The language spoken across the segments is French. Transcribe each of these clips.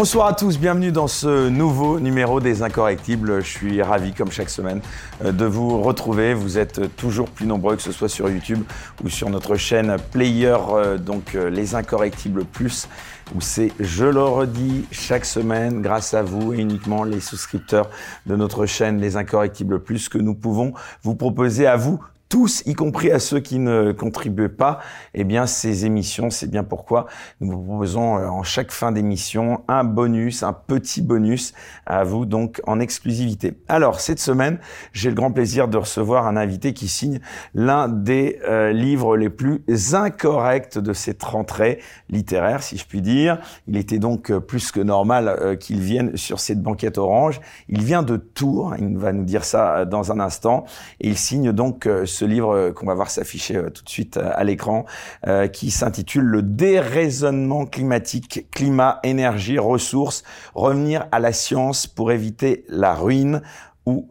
Bonsoir à tous, bienvenue dans ce nouveau numéro des Incorrectibles. Je suis ravi, comme chaque semaine, euh, de vous retrouver. Vous êtes toujours plus nombreux, que ce soit sur YouTube ou sur notre chaîne Player, euh, donc euh, les Incorrectibles Plus, où c'est, je le redis, chaque semaine, grâce à vous et uniquement les souscripteurs de notre chaîne Les Incorrectibles Plus, que nous pouvons vous proposer à vous tous, y compris à ceux qui ne contribuent pas, eh bien, ces émissions, c'est bien pourquoi nous vous proposons euh, en chaque fin d'émission un bonus, un petit bonus à vous, donc en exclusivité. Alors, cette semaine, j'ai le grand plaisir de recevoir un invité qui signe l'un des euh, livres les plus incorrects de cette rentrée littéraire, si je puis dire. Il était donc euh, plus que normal qu'il vienne sur cette banquette orange. Il vient de Tours, il va nous dire ça dans un instant, et il signe donc ce livre euh, qu'on va voir s'afficher euh, tout de suite euh, à l'écran, qui s'intitule Le déraisonnement climatique, climat, énergie, ressources, revenir à la science pour éviter la ruine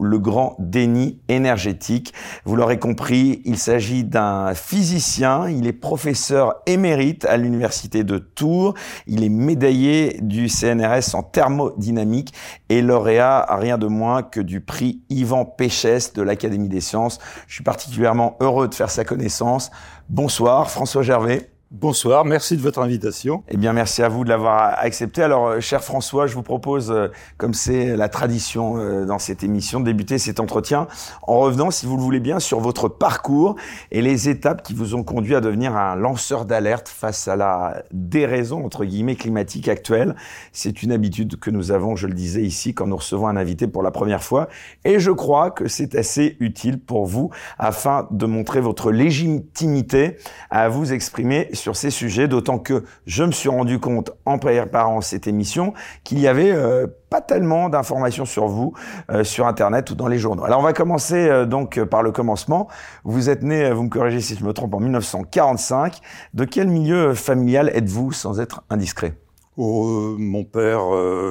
le grand déni énergétique. Vous l'aurez compris, il s'agit d'un physicien, il est professeur émérite à l'université de Tours, il est médaillé du CNRS en thermodynamique et lauréat rien de moins que du prix Yvan Péchès de l'Académie des sciences. Je suis particulièrement heureux de faire sa connaissance. Bonsoir François Gervais. Bonsoir, merci de votre invitation. Eh bien, merci à vous de l'avoir accepté. Alors, euh, cher François, je vous propose, euh, comme c'est la tradition euh, dans cette émission, de débuter cet entretien en revenant, si vous le voulez bien, sur votre parcours et les étapes qui vous ont conduit à devenir un lanceur d'alerte face à la déraison, entre guillemets, climatique actuelle. C'est une habitude que nous avons, je le disais ici, quand nous recevons un invité pour la première fois. Et je crois que c'est assez utile pour vous afin de montrer votre légitimité à vous exprimer sur ces sujets, d'autant que je me suis rendu compte en préparant cette émission qu'il y avait euh, pas tellement d'informations sur vous euh, sur Internet ou dans les journaux. Alors on va commencer euh, donc par le commencement. Vous êtes né, vous me corrigez si je me trompe, en 1945. De quel milieu familial êtes-vous sans être indiscret? Oh, mon père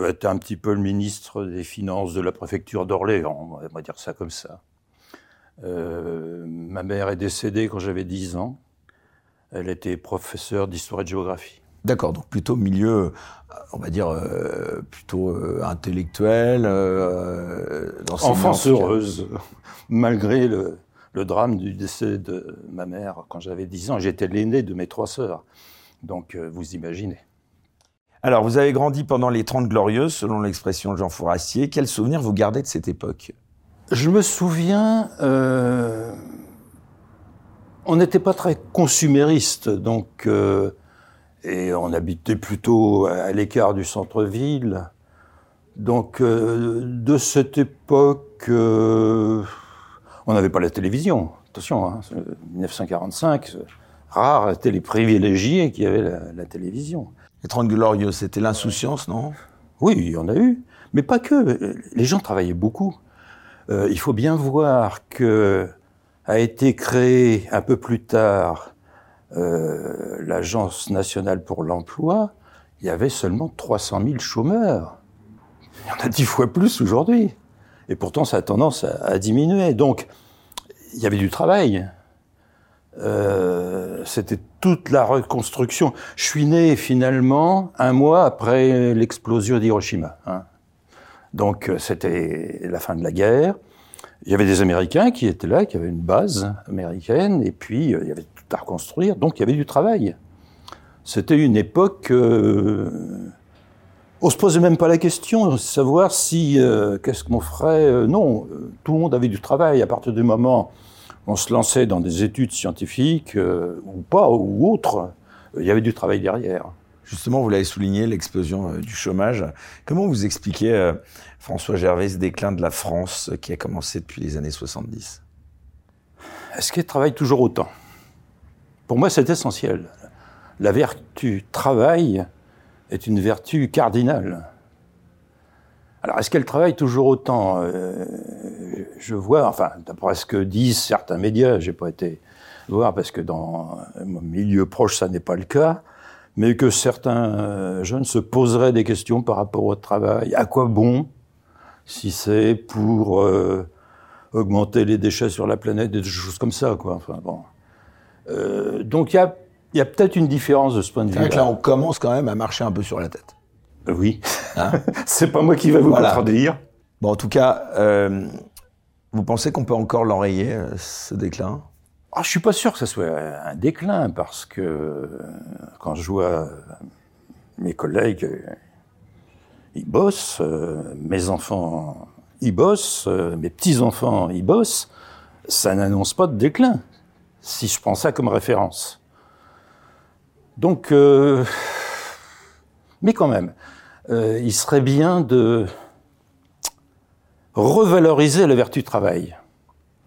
était un petit peu le ministre des Finances de la préfecture d'Orléans, on va dire ça comme ça. ma mère est décédée quand j'avais 10 ans. Elle était professeure d'histoire et de géographie. D'accord, donc plutôt milieu, euh, on va dire, euh, plutôt euh, intellectuel. Enfance heureuse, malgré le, drame du décès de ma mère quand j'avais 10 ans. J'étais l'aîné de mes trois sœurs. Donc vous imaginez. Alors, vous avez grandi pendant les Trente Glorieuses, selon l'expression de Jean Fourassier. Quel souvenir vous gardez de cette époque? Je me souviens on n'était pas très consumériste, donc euh, et on habitait plutôt à l'écart du centre-ville. Donc euh, de cette époque, euh, on n'avait pas la télévision. Attention, 1945, hein, rares étaient les privilégiés qui avaient la, télévision. Les Trente Glorieux, c'était l'insouciance, non? Oui, il y en a eu, mais pas que. Les gens travaillaient beaucoup. il faut bien voir que a été créée un peu plus tard euh, l'Agence nationale pour l'emploi, il y avait seulement 300 000 chômeurs. Il y en a dix fois plus aujourd'hui. Et pourtant, ça a tendance à, diminuer. Donc, il y avait du travail. Euh, c'était toute la reconstruction. Je suis né finalement un mois après l'explosion d'Hiroshima. Hein. Donc, euh, c'était la fin de la guerre. Il y avait des Américains qui étaient là, qui avaient une base américaine, et puis euh, il y avait tout à reconstruire, donc il y avait du travail. C'était une époque... Euh, on se posait même pas la question de savoir si... Euh, qu'est-ce qu'on ferait euh, Non, tout le monde avait du travail. À partir du moment où on se lançait dans des études scientifiques, ou pas, ou autres, il y avait du travail derrière. Justement, vous l'avez souligné, l'explosion du chômage. Comment vous expliquez François Gervais, déclin de la France qui a commencé depuis les années 70 Est-ce qu'elle travaille toujours autant? Pour moi, c'est essentiel. La vertu travail est une vertu cardinale. Alors, est-ce qu'elle travaille toujours autant? Euh, Je vois, enfin, d'après ce que disent certains médias, j'ai pas été voir parce que dans mon milieu proche, ça n'est pas le cas, mais que certains jeunes se poseraient des questions par rapport au travail. À quoi bon si c'est pour euh, augmenter les déchets sur la planète, des choses comme ça, quoi. Enfin, bon. Euh, donc il y a, y a peut-être une différence de ce point de vue. là, on commence quand même à marcher un peu sur la tête. Oui. Hein c'est pas moi qui vais vous contredire. Bon, en tout cas, euh, vous pensez qu'on peut encore l'enrayer, euh, ce déclin? Ah, Je suis pas sûr que ce soit un déclin, parce que quand je vois mes collègues, ils bossent, mes enfants, ils bossent, mes petits-enfants, ils bossent, ça n'annonce pas de déclin, si je prends ça comme référence. Donc, euh, mais quand même, euh, il serait bien de revaloriser la vertu travail.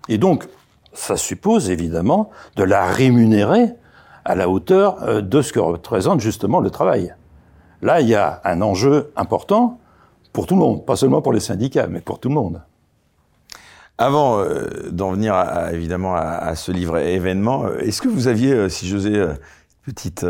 Et donc, ça suppose évidemment de la rémunérer à la hauteur euh, de ce que représente justement le travail. Là, il y a un enjeu important pour tout le monde, pas seulement pour les syndicats, mais pour tout le monde. Avant euh, d'en venir à, évidemment à, ce livre événement, euh, est-ce que vous aviez, euh, si j'osais petite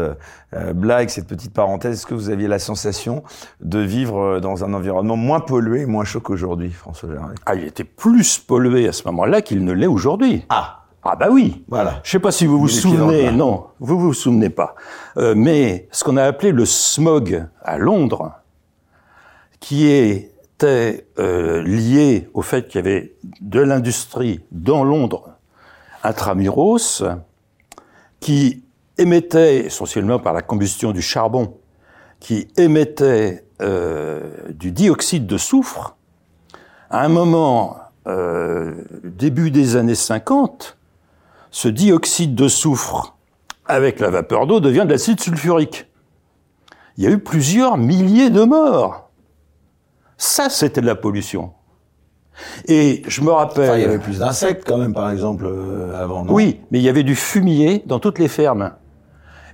blague, cette petite parenthèse, est-ce que vous aviez la sensation de vivre dans un environnement moins pollué, moins chaud qu'aujourd'hui, François Gérard Ah, il était plus pollué à ce moment-là qu'il ne l'est aujourd'hui. Ah ah bah oui. Voilà. Je sais pas si vous vous, souvenez. Non, vous vous souvenez pas. mais ce qu'on a appelé le smog à Londres, qui était euh, lié au fait qu'il y avait de l'industrie dans Londres intramuros qui émettait, essentiellement par la combustion du charbon, qui émettait euh, du dioxyde de soufre, à un moment, euh, début des années 50, ce dioxyde de soufre, avec la vapeur d'eau, devient de l'acide sulfurique. Il y a eu plusieurs milliers de morts ça, c'était de la pollution. Et je me rappelle. il y avait plus d'insectes quand même, par exemple, euh, avant. Non? Oui, mais il y avait du fumier dans toutes les fermes.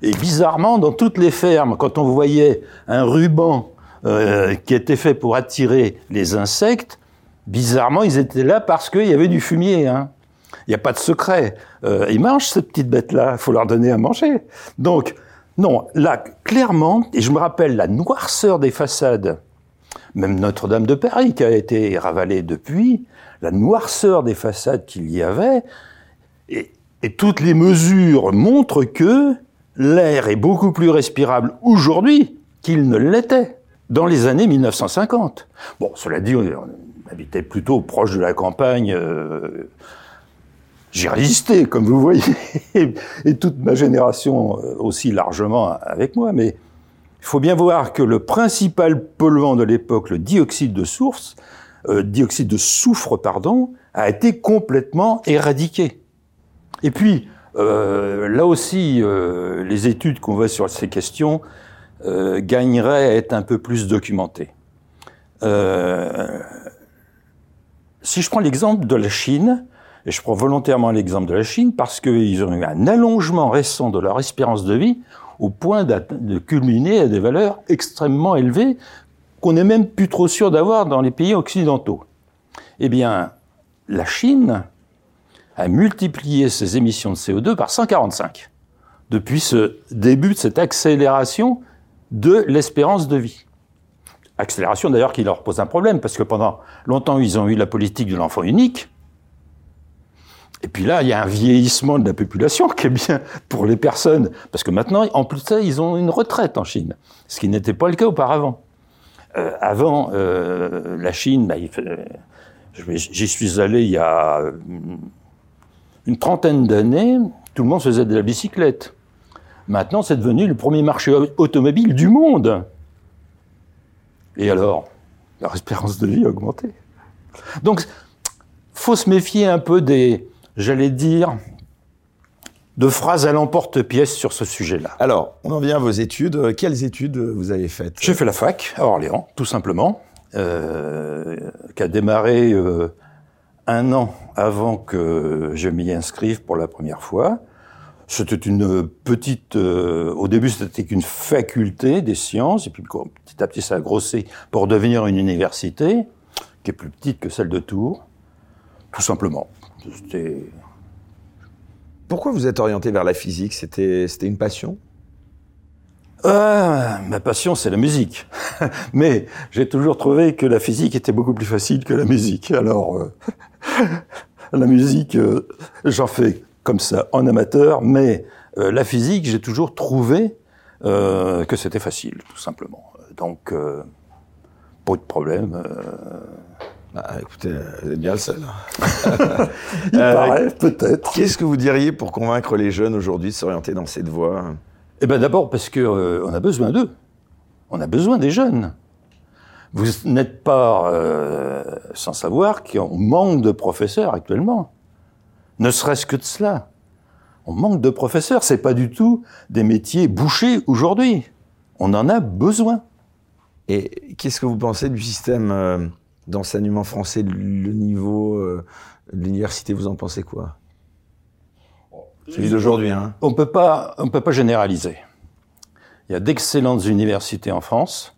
Et bizarrement, dans toutes les fermes, quand on voyait un ruban euh, qui était fait pour attirer les insectes, bizarrement, ils étaient là parce qu'il y avait du fumier. Hein. Il n'y a pas de secret. Euh, ils mangent ces petites bêtes-là. Il faut leur donner à manger. Donc, non, là, clairement, et je me rappelle la noirceur des façades même Notre-Dame de Paris qui a été ravalée depuis, la noirceur des façades qu'il y avait, et, toutes les mesures montrent que l'air est beaucoup plus respirable aujourd'hui qu'il ne l'était dans les années 1950. Bon, cela dit, on, habitait plutôt proche de la campagne. Euh, j'ai résisté, comme vous voyez, et toute ma génération euh, aussi largement avec moi, mais il faut bien voir que le principal polluant de l'époque, le dioxyde de source, euh, dioxyde de soufre, pardon, a été complètement éradiqué. Et puis, euh, là aussi, euh, les études qu'on voit sur ces questions euh, gagneraient à être un peu plus documentées. Euh, si je prends l'exemple de la Chine, et je prends volontairement l'exemple de la Chine parce qu'ils ont eu un allongement récent de leur espérance de vie au point de culminer à des valeurs extrêmement élevées qu'on n'est même plus trop sûr d'avoir dans les pays occidentaux. Eh bien, la Chine a multiplié ses émissions de CO2 par 145 depuis ce début de cette accélération de l'espérance de vie. Accélération d'ailleurs qui leur pose un problème parce que pendant longtemps ils ont eu la politique de l'enfant unique, et puis là, il y a un vieillissement de la population qui est bien pour les personnes, parce que maintenant, en plus de ça, ils ont une retraite en Chine, ce qui n'était pas le cas auparavant. Euh, avant, euh, la Chine, bah, j'y suis allé il y a une trentaine d'années, tout le monde faisait de la bicyclette. Maintenant, c'est devenu le premier marché automobile du monde. Et alors, leur espérance de vie a augmenté. Donc, faut se méfier un peu des, j'allais dire, de phrases à l'emporte-pièce sur ce sujet-là. Alors, on en vient à vos études. Quelles études vous avez faites? J'ai fait la fac à Orléans, tout simplement, euh, qui a démarré euh, un an avant que je m'y inscrive pour la première fois. C'était une petite... Euh, au début, c'était qu'une faculté des sciences, et puis petit à petit, ça a grossi pour devenir une université, qui est plus petite que celle de Tours, tout simplement. Pourquoi vous êtes orienté vers la physique? C'était une passion? Euh, ma passion, c'est la musique. Mais j'ai toujours trouvé que la physique était beaucoup plus facile que la musique. Alors, euh, la musique, euh, j'en fais comme ça, en amateur, mais la physique, j'ai toujours trouvé que c'était facile, tout simplement. donc, pas de problème. Ah, écoutez, vous êtes bien le seul. Il paraît, peut-être. Qu'est-ce que vous diriez pour convaincre les jeunes aujourd'hui de s'orienter dans cette voie? Eh bien, d'abord parce qu'on on a besoin d'eux. On a besoin des jeunes. Vous n'êtes pas euh, sans savoir qu'on manque de professeurs actuellement. Ne serait-ce que de cela. On manque de professeurs. C'est pas du tout des métiers bouchés aujourd'hui. On en a besoin. Et qu'est-ce que vous pensez du système euh, d'enseignement français, le niveau euh, de l'université Vous en pensez quoi? Celui d'aujourd'hui, hein On peut pas, on peut pas généraliser. Il y a d'excellentes universités en France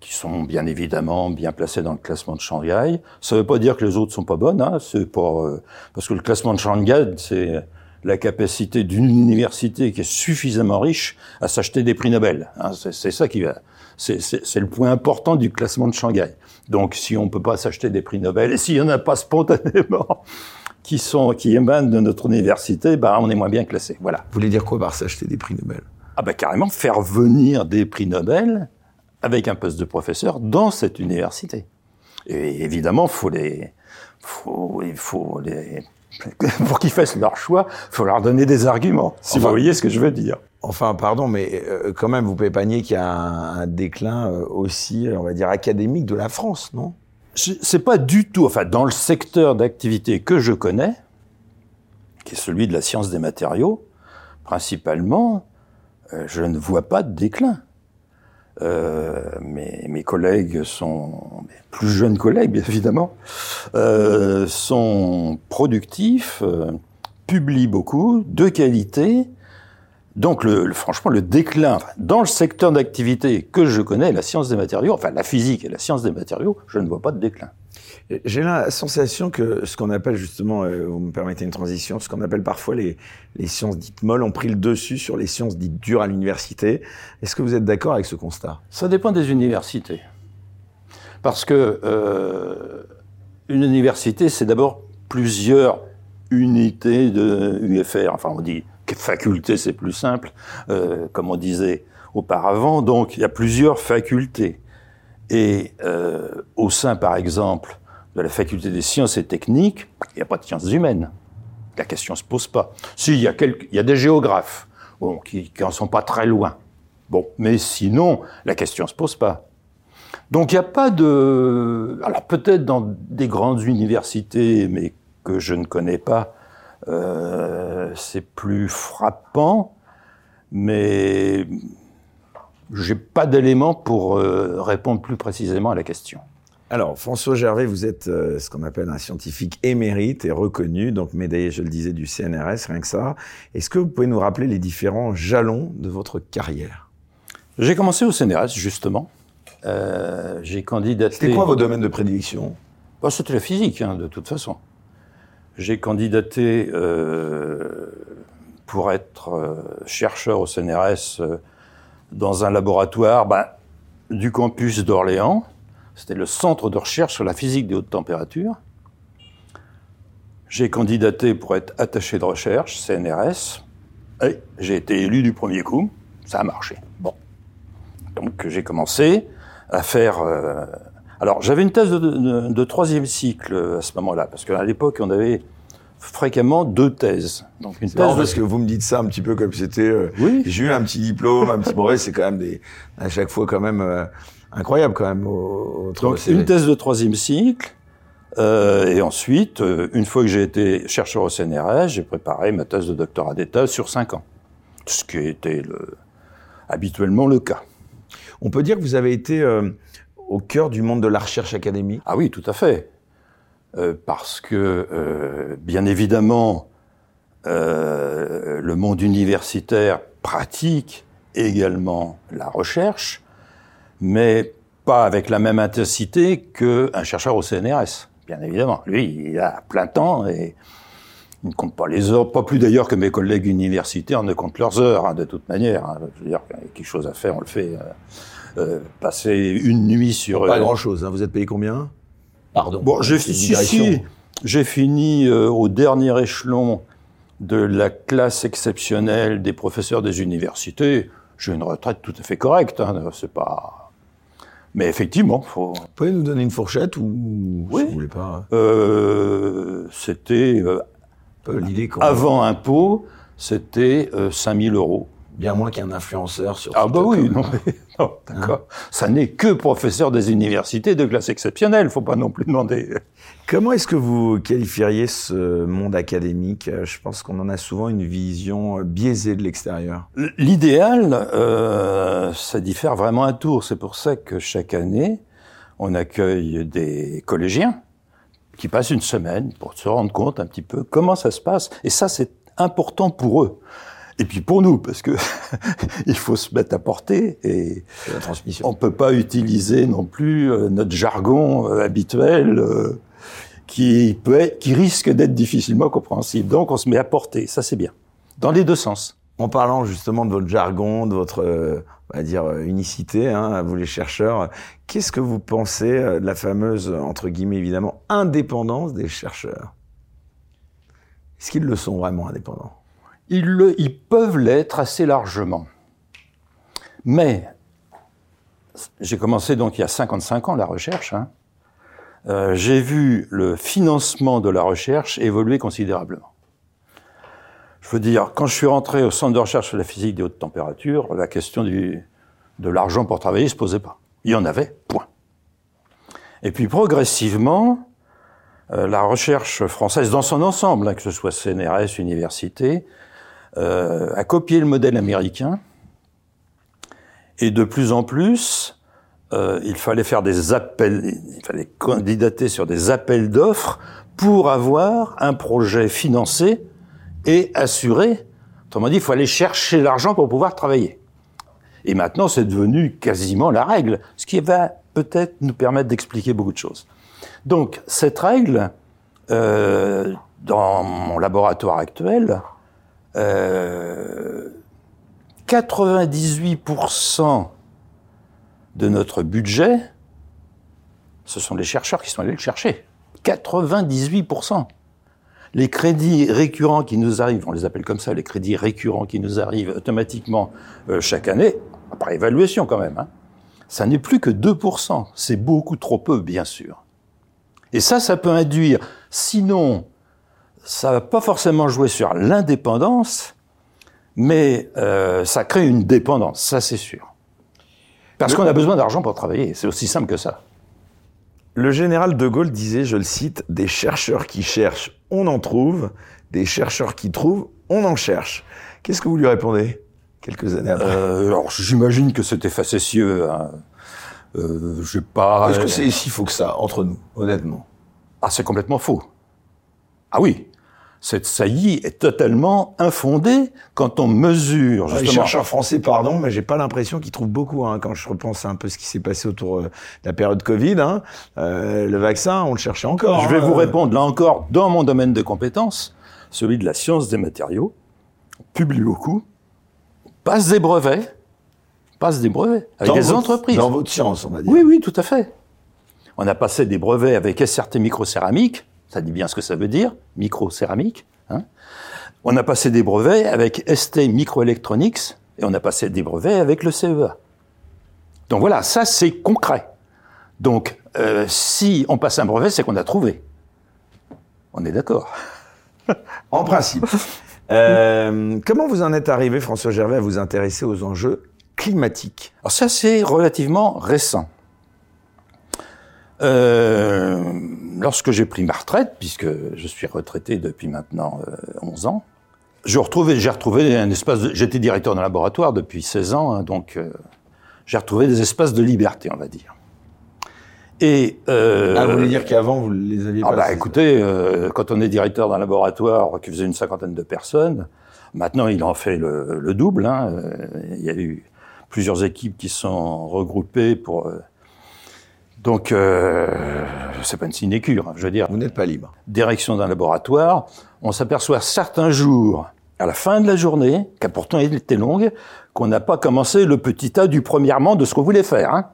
qui sont bien évidemment bien placées dans le classement de Shanghai. Ça ne veut pas dire que les autres sont pas bonnes, hein, c'est pour euh, parce que le classement de Shanghai, c'est la capacité d'une université qui est suffisamment riche à s'acheter des prix Nobel. Hein, c'est ça qui va. C'est le point important du classement de Shanghai. Donc, si on peut pas s'acheter des prix Nobel, et s'il y en a pas spontanément qui sont qui émanent de notre université, bah, on est moins bien classé. Voilà. Vous voulez dire quoi par s'acheter des prix Nobel? Ah bah carrément faire venir des prix Nobel avec un poste de professeur dans cette université. Et évidemment, faut les, faut, il faut les, pour qu'ils fassent leur choix, faut leur donner des arguments. Si vous voyez ce que je veux dire. Enfin, pardon, mais euh, quand même, vous pouvez pas nier qu'il y a un, déclin euh, aussi, on va dire, académique de la France, non? C'est pas du tout, enfin, dans le secteur d'activité que je connais, qui est celui de la science des matériaux, principalement, euh, je ne vois pas de déclin. Mes, collègues sont, plus jeunes collègues évidemment, euh, sont productifs, publient beaucoup, de qualité. Donc le, franchement, le déclin dans le secteur d'activité que je connais, la science des matériaux, enfin la physique et la science des matériaux, je ne vois pas de déclin. J'ai la sensation que ce qu'on appelle justement, euh, vous me permettez une transition, ce qu'on appelle parfois les, les, sciences dites molles ont pris le dessus sur les sciences dites dures à l'université. Est-ce que vous êtes d'accord avec ce constat? Ça dépend des universités. Parce que euh, une université, c'est d'abord plusieurs unités de UFR. Enfin, on dit faculté, c'est plus simple, euh, comme on disait auparavant. Donc, il y a plusieurs facultés. Et euh, au sein, par exemple, de la faculté des sciences et techniques, il n'y a pas de sciences humaines. La question ne se pose pas. Si, il y a, des géographes bon, qui n'en sont pas très loin. Bon, mais sinon, la question ne se pose pas. Donc il n'y a pas de... Alors peut-être dans des grandes universités, mais que je ne connais pas, euh, c'est plus frappant, mais j'ai pas d'éléments pour euh, répondre plus précisément à la question. Alors, François Gervais, vous êtes euh, ce qu'on appelle un scientifique émérite et reconnu, donc médaillé, je le disais, du CNRS, rien que ça. Est-ce que vous pouvez nous rappeler les différents jalons de votre carrière? J'ai commencé au CNRS, justement. Euh, j'ai candidaté... C'était quoi vos domaines de prédilection? Bah, C'était la physique, hein, de toute façon. J'ai candidaté euh, pour être euh, chercheur au CNRS euh, dans un laboratoire bah, du campus d'Orléans, c'était le centre de recherche sur la physique des hautes températures. J'ai candidaté pour être attaché de recherche, CNRS, j'ai été élu du premier coup. Ça a marché. Bon. Donc j'ai commencé à faire. Euh... Alors j'avais une thèse de, de, de, troisième cycle à ce moment-là, parce qu'à l'époque on avait fréquemment deux thèses. Donc une thèse parce que vous me dites ça un petit peu comme c'était. Euh, oui. J'ai eu un petit diplôme, un petit brevet, c'est quand même des à chaque fois quand même. Euh, incroyable quand même. Au, Donc une thèse de troisième cycle. Euh, et ensuite, euh, une fois que j'ai été chercheur au CNRS, j'ai préparé ma thèse de doctorat d'État sur cinq ans, ce qui était le, habituellement le cas. On peut dire que vous avez été euh, au cœur du monde de la recherche académique Ah oui, tout à fait. Euh, parce que, euh, bien évidemment, le monde universitaire pratique également la recherche, mais pas avec la même intensité qu'un chercheur au CNRS, bien évidemment. Lui, il a plein temps et il ne compte pas les heures, pas plus d'ailleurs que mes collègues universitaires ne comptent leurs heures, hein, de toute manière. Hein. Je veux dire, quelque chose à faire, on le fait. Euh, euh, passer une nuit sur... Pas euh, grand-chose, hein. vous êtes payé combien? Pardon. Bon, j'ai si, j'ai fini euh, au dernier échelon de la classe exceptionnelle des professeurs des universités. J'ai une retraite tout à fait correcte. Hein, c'est pas Mais effectivement, faut. Vous pouvez nous donner une fourchette ou Oui. si vous voulez pas Euh, c'était euh, euh, l'idée qu'on avant impôt, c'était euh, 5000 euros. Bien moins qu'un influenceur sur Ah bah oui, non, mais- non, d'accord. Ça n'est que professeur des universités de classe exceptionnelle. Faut pas non plus demander. Comment est-ce que vous qualifieriez ce monde académique? Je pense qu'on en a souvent une vision euh, biaisée de l'extérieur. L'idéal, euh, ça diffère vraiment à tour. C'est pour ça que chaque année, on accueille des collégiens qui passent une semaine pour se rendre compte un petit peu comment ça se passe. Et ça, c'est important pour eux. Et puis pour nous, parce que il faut se mettre à porter et la transmission. on peut pas utiliser non plus euh, notre jargon euh, habituel euh, qui peut être, qui risque d'être difficilement compréhensible. Donc on se met à porter, ça c'est bien, dans les deux sens. En parlant justement de votre jargon, de votre, on va dire, unicité, hein, à vous les chercheurs, qu'est-ce que vous pensez de la fameuse, entre guillemets évidemment, indépendance des chercheurs? Est-ce qu'ils le sont vraiment indépendants? Ils, le, ils peuvent l'être assez largement. Mais j'ai commencé donc il y a 55 ans la recherche. Hein. Euh, j'ai vu le financement de la recherche évoluer considérablement. Je veux dire, quand je suis rentré au centre de recherche sur la physique des hautes températures, la question du, de l'argent pour travailler se posait pas. Il y en avait, point. Et puis progressivement, euh, la recherche française dans son ensemble, hein, que ce soit CNRS, université, euh, a copié le modèle américain. Et de plus en plus, euh, il fallait faire des appels, il fallait candidater sur des appels d'offres pour avoir un projet financé et assuré. Autrement dit, il faut aller chercher l'argent pour pouvoir travailler. Et maintenant, c'est devenu quasiment la règle, ce qui va peut-être nous permettre d'expliquer beaucoup de choses. Donc, cette règle, euh, dans mon laboratoire actuel, euh, 98% de notre budget, ce sont les chercheurs qui sont allés le chercher. 98%. Les crédits récurrents qui nous arrivent, on les appelle comme ça, les crédits récurrents qui nous arrivent automatiquement euh, chaque année, par évaluation quand même, hein, ça n'est plus que 2%. C'est beaucoup trop peu, bien sûr. Et ça, ça peut induire, sinon, ça va pas forcément jouer sur l'indépendance, mais euh, ça crée une dépendance, ça c'est sûr. Parce qu'on a besoin d'argent pour travailler, c'est aussi simple que ça. Le général de Gaulle disait, je le cite, des chercheurs qui cherchent, on en trouve, des chercheurs qui trouvent, on en cherche. Qu'est-ce que vous lui répondez quelques années après? Euh, alors j'imagine que c'était facétieux. Hein. Euh, j'ai pas. Est-ce que c'est si faux que ça, entre nous, honnêtement? Ah, c'est complètement faux. Ah oui, cette saillie est totalement infondée quand on mesure Les justement. chercheurs français, pardon, mais j'ai pas l'impression qu'ils trouvent beaucoup. Hein, quand je repense un peu ce qui s'est passé autour euh, de la période Covid, hein, euh, le vaccin, on le cherchait encore. Je vais hein. vous répondre là encore dans mon domaine de compétences, celui de la science des matériaux. On publie beaucoup, on passe des brevets, on passe des brevets avec Dans des votre- entreprises. Dans votre science, on va dire. Oui, oui, tout à fait. On a passé des brevets avec SRT Microcéramique, ça dit bien ce que ça veut dire, microcéramique. Hein. On a passé des brevets avec ST Microelectronics et on a passé des brevets avec le CEA. Donc voilà, ça c'est concret. Donc euh, si on passe un brevet, c'est qu'on a trouvé. On est d'accord. En principe. Euh, comment vous en êtes arrivé, François Gervais, à vous intéresser aux enjeux climatiques? Alors ça, c'est relativement récent. Euh, lorsque j'ai pris ma retraite, puisque je suis retraité depuis maintenant euh, 11 ans, je retrouvais, j'ai retrouvé un espace. de- J'étais directeur d'un laboratoire depuis 16 ans, hein, donc euh, j'ai retrouvé des espaces de liberté, on va dire. Et euh, Ah, vous voulez dire qu'avant, vous les aviez ah pas bah écoutez, euh, quand on est directeur d'un laboratoire qui faisait une cinquantaine de personnes, maintenant il en fait le, le double. Hein, euh, il y a eu plusieurs équipes qui sont regroupées pour. Donc euh, c'est pas une sinécure, hein, je veux dire. Vous n'êtes pas libre. Direction d'un laboratoire, on s'aperçoit certains jours, à la fin de la journée, qui a pourtant été longue, qu'on n'a pas commencé le petit tas du premièrement de ce qu'on voulait faire. Hein.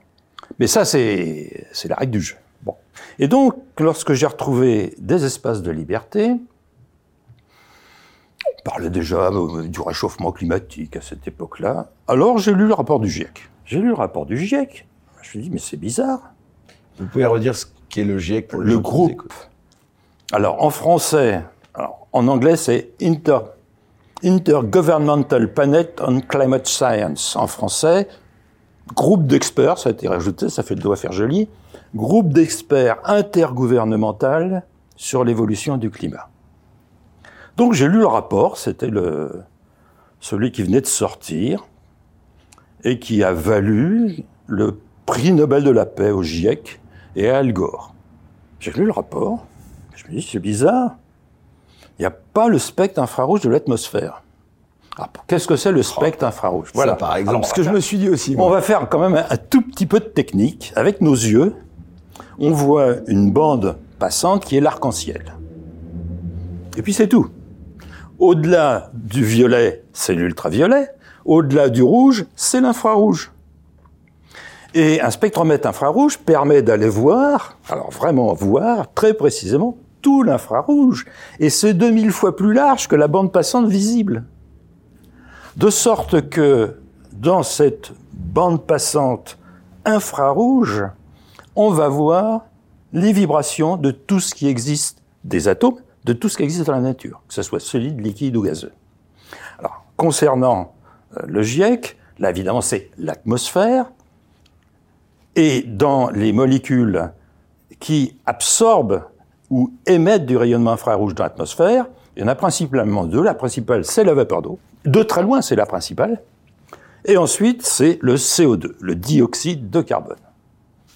Mais ça, c'est la règle du jeu. Bon. Et donc, lorsque j'ai retrouvé des espaces de liberté, on parlait déjà euh, du réchauffement climatique à cette époque-là, alors j'ai lu le rapport du GIEC. J'ai lu le rapport du GIEC, Je me dis, mais c'est bizarre. Vous pouvez redire ce qu'est le GIEC pour Le groupe. Alors, en français, alors, en anglais, c'est Inter, Intergovernmental Panel on Climate Science. En français, groupe d'experts, ça a été rajouté, ça fait le doigt faire joli, groupe d'experts intergouvernemental sur l'évolution du climat. Donc j'ai lu le rapport, c'était le, celui qui venait de sortir et qui a valu le prix Nobel de la paix au GIEC et à Al Gore. J'ai lu le rapport, je me dis c'est bizarre, il n'y a pas le spectre infrarouge de l'atmosphère. Ah, qu'est-ce que c'est le spectre infrarouge? Voilà, par exemple, ce que je me suis dit aussi. On va faire quand même un, tout petit peu de technique. Avec nos yeux, on voit une bande passante qui est l'arc-en-ciel. Et puis c'est tout. Au-delà du violet, c'est l'ultraviolet. Au-delà du rouge, c'est l'infrarouge. Et un spectromètre infrarouge permet d'aller voir, alors vraiment voir très précisément tout l'infrarouge. Et c'est 2000 fois plus large que la bande passante visible. De sorte que dans cette bande passante infrarouge, on va voir les vibrations de tout ce qui existe, des atomes, de tout ce qui existe dans la nature, que ce soit solide, liquide ou gazeux. Alors, concernant euh, le GIEC, là évidemment c'est l'atmosphère, et dans les molécules qui absorbent ou émettent du rayonnement infrarouge dans l'atmosphère, il y en a principalement deux. La principale, c'est la vapeur d'eau. De très loin, c'est la principale. Et ensuite, c'est le CO2, le dioxyde de carbone.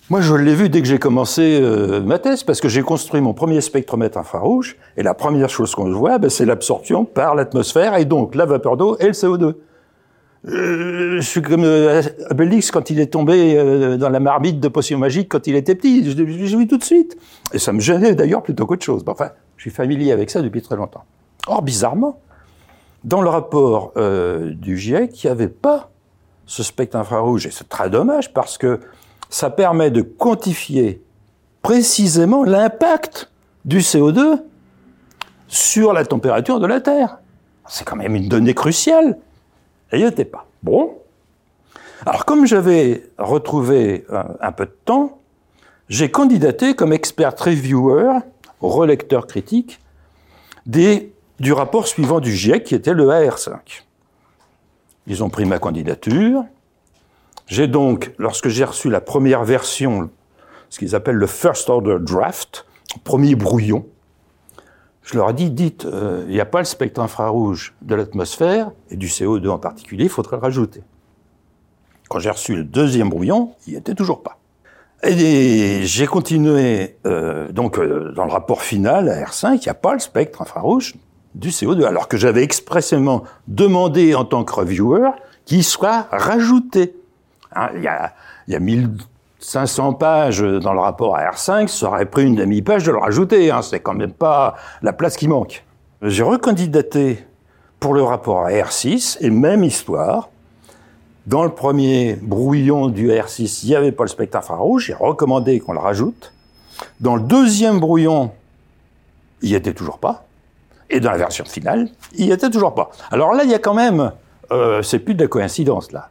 Moi, je l'ai vu dès que j'ai commencé euh, ma thèse, parce que j'ai construit mon premier spectromètre infrarouge, et la première chose qu'on voit, ben, c'est l'absorption par l'atmosphère, et donc la vapeur d'eau et le CO2. Euh, je suis comme euh, quand il est tombé euh, dans la marmite de potions magiques quand il était petit. Je l'ai vu tout de suite. Et ça me gênait d'ailleurs plutôt qu'autre chose. Enfin, je suis familier avec ça depuis très longtemps. Or, bizarrement, dans le rapport euh, du GIEC, il n'y avait pas ce spectre infrarouge. Et c'est très dommage parce que ça permet de quantifier précisément l'impact du CO2 sur la température de la Terre. C'est quand même une donnée cruciale. Et il n'y était pas. Bon. Alors comme j'avais retrouvé un, un, peu de temps, j'ai candidaté comme expert reviewer, relecteur critique, du rapport suivant du GIEC qui était le AR5. Ils ont pris ma candidature. J'ai donc, lorsque j'ai reçu la première version, ce qu'ils appellent le First Order Draft, premier brouillon, je leur ai dit, dites, euh, il n'y a pas le spectre infrarouge de l'atmosphère, et du CO2 en particulier, il faudrait le rajouter. Quand j'ai reçu le deuxième brouillon, il n'y était toujours pas. Et j'ai continué, euh, donc euh, dans le rapport final à R5, il n'y a pas le spectre infrarouge du CO2, alors que j'avais expressément demandé en tant que reviewer qu'il soit rajouté. Hein, il, y a, a 1500 pages dans le rapport à R5, ça aurait pris une demi-page de le rajouter. Hein, c'est quand même pas la place qui manque. J'ai recandidaté pour le rapport à R6 et même histoire. Dans le premier brouillon du R6, il n'y avait pas le spectre infrarouge. J'ai recommandé qu'on le rajoute. Dans le deuxième brouillon, il n'y était toujours pas. Et dans la version finale, il n'y était toujours pas. Alors là, il y a quand même, euh, c'est plus de la coïncidence là.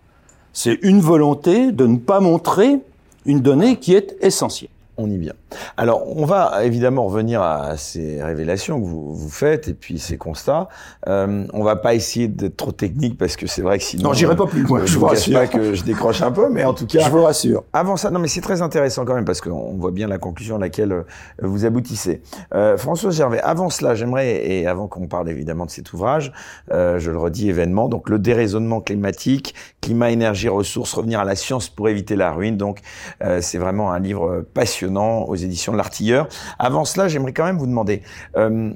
C'est une volonté de ne pas montrer une donnée qui est essentielle. On y vient. Alors, on va évidemment revenir à ces révélations que vous, vous faites et puis ces constats. Euh, on va pas essayer d'être trop technique parce que c'est vrai que sinon. Non, j'irai pas plus loin. je, je vous rassure. pas que je décroche un peu, mais en tout cas. Je vous rassure. Avant ça, non, mais c'est très intéressant quand même parce qu'on voit bien la conclusion à laquelle euh, vous aboutissez. Euh, François Gervais, avant cela, j'aimerais et avant qu'on parle évidemment de cet ouvrage, euh, je le redis événement, donc le déraisonnement climatique, climat, énergie, ressources, revenir à la science pour éviter la ruine. Donc, euh, c'est vraiment un livre passionnant aux éditions de l'Artilleur. Avant cela, j'aimerais quand même vous demander, euh,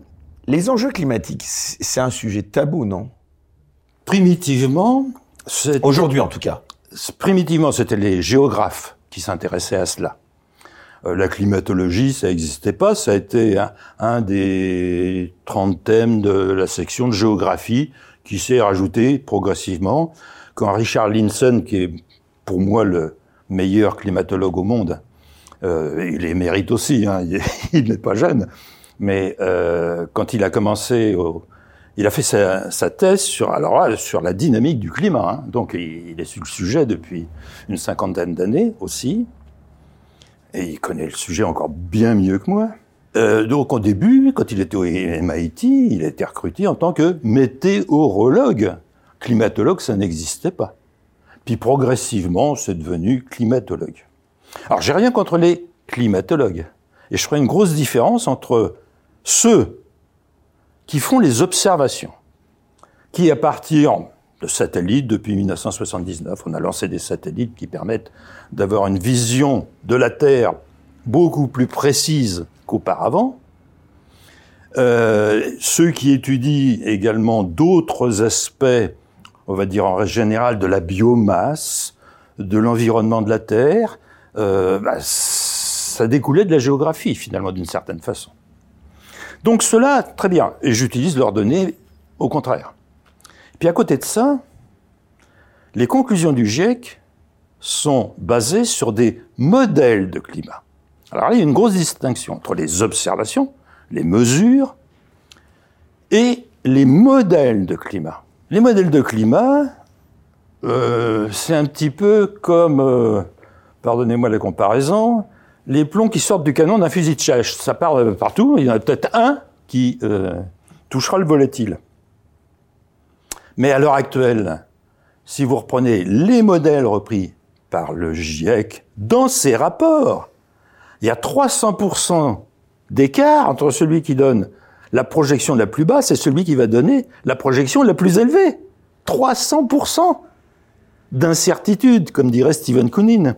les enjeux climatiques, c'est un sujet tabou, non? Primitivement, aujourd'hui en tout cas. Primitivement, c'était les géographes qui s'intéressaient à cela. Euh, la climatologie, ça n'existait pas, ça a été un, un, des 30 thèmes de la section de géographie qui s'est rajouté progressivement quand Richard Linson, qui est pour moi le meilleur climatologue au monde, euh, il les mérite aussi, hein, il n'est pas jeune. Mais euh, quand il a commencé au, il a fait sa, thèse sur, alors, sur la dynamique du climat. Hein. Donc, il, est sur le sujet depuis une cinquantaine d'années aussi. Et il connaît le sujet encore bien mieux que moi. Euh, donc, au début, quand il était au MIT, il a été recruté en tant que météorologue. Climatologue, ça n'existait pas. Puis progressivement, c'est devenu climatologue. Alors, j'ai rien contre les climatologues. Et je ferai une grosse différence entre ceux qui font les observations, qui à partir de satellites, depuis 1979, on a lancé des satellites qui permettent d'avoir une vision de la Terre beaucoup plus précise qu'auparavant. Euh, ceux qui étudient également d'autres aspects, on va dire en règle générale, de la biomasse, de l'environnement de la Terre, bah, ça découlait de la géographie finalement d'une certaine façon. Donc cela, très bien, et j'utilise leurs données au contraire. Puis à côté de ça, les conclusions du GIEC sont basées sur des modèles de climat. Alors là, il y a une grosse distinction entre les observations, les mesures, et les modèles de climat. Les modèles de climat, euh, c'est un petit peu comme, euh, pardonnez-moi la comparaison, les plombs qui sortent du canon d'un fusil de chasse. Ça part partout, il y en a peut-être un qui euh, touchera le volatile. Mais à l'heure actuelle, si vous reprenez les modèles repris par le GIEC dans ses rapports, il y a 300% d'écart entre celui qui donne la projection la plus basse et celui qui va donner la projection la plus élevée. 300% d'incertitude, comme dirait Stephen Koonin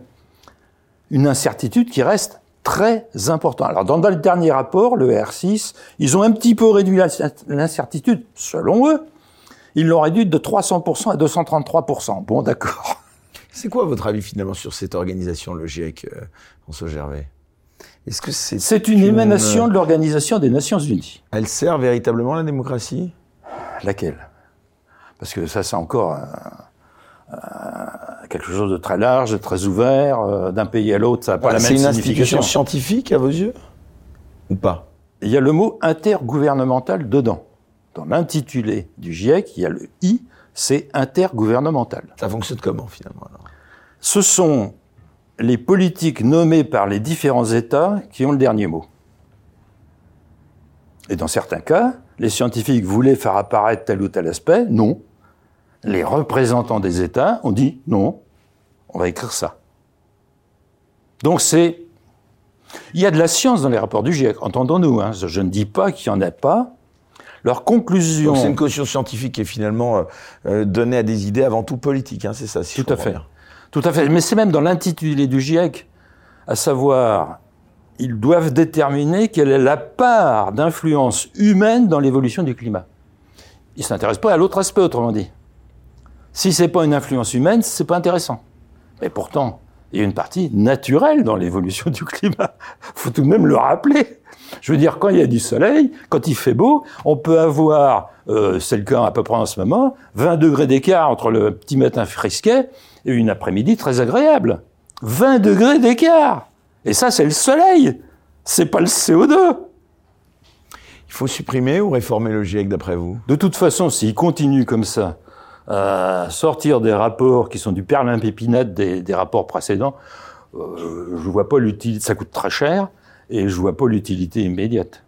une incertitude qui reste très importante. Alors dans le dernier rapport, le R6, ils ont un petit peu réduit l'incertitude, selon eux. Ils l'ont réduite de 300% à 233%. Bon, d'accord. C'est quoi votre avis finalement sur cette organisation, le GIEC, euh, François Gervais? Est-ce que c'est C'est une, émanation de l'Organisation des Nations Unies. Elle sert véritablement la démocratie? Laquelle? Parce que ça, c'est encore euh, quelque chose de très large, de très ouvert, euh, d'un pays à l'autre, ça n'a pas la même signification. C'est une institution scientifique à vos yeux? Ou pas Il y a le mot intergouvernemental dedans. Dans l'intitulé du GIEC, il y a le I, c'est intergouvernemental. Ça fonctionne comment finalement Ce sont les politiques nommées par les différents États qui ont le dernier mot. Et dans certains cas, les scientifiques voulaient faire apparaître tel ou tel aspect, non les représentants des États ont dit non, on va écrire ça. Donc c'est. Il y a de la science dans les rapports du GIEC, entendons-nous. Hein. Je ne dis pas qu'il n'y en a pas. Leur conclusion. C'est une caution scientifique qui est finalement euh, euh, donnée à des idées avant tout politiques, hein, c'est ça Tout à fait. Tout à fait. Mais c'est même dans l'intitulé du GIEC, à savoir, ils doivent déterminer quelle est la part d'influence humaine dans l'évolution du climat. Ils ne s'intéressent pas à l'autre aspect, autrement dit. Si c'est pas une influence humaine, c'est pas intéressant. Mais pourtant, il y a une partie naturelle dans l'évolution du climat. Faut tout de même le rappeler. Je veux dire, quand il y a du soleil, quand il fait beau, on peut avoir, euh, c'est le cas à peu près en ce moment, 20 degrés d'écart entre le petit matin frisquet et une après-midi très agréable. 20 degrés d'écart. Et ça, c'est le soleil. C'est pas le CO2. Il faut supprimer ou réformer le GIEC d'après vous? De toute façon, s'il continue comme ça, à sortir des rapports qui sont du perlimpépinate des, des rapports précédents, euh, je vois pas l'utilité, ça coûte très cher, et je vois pas l'utilité immédiate.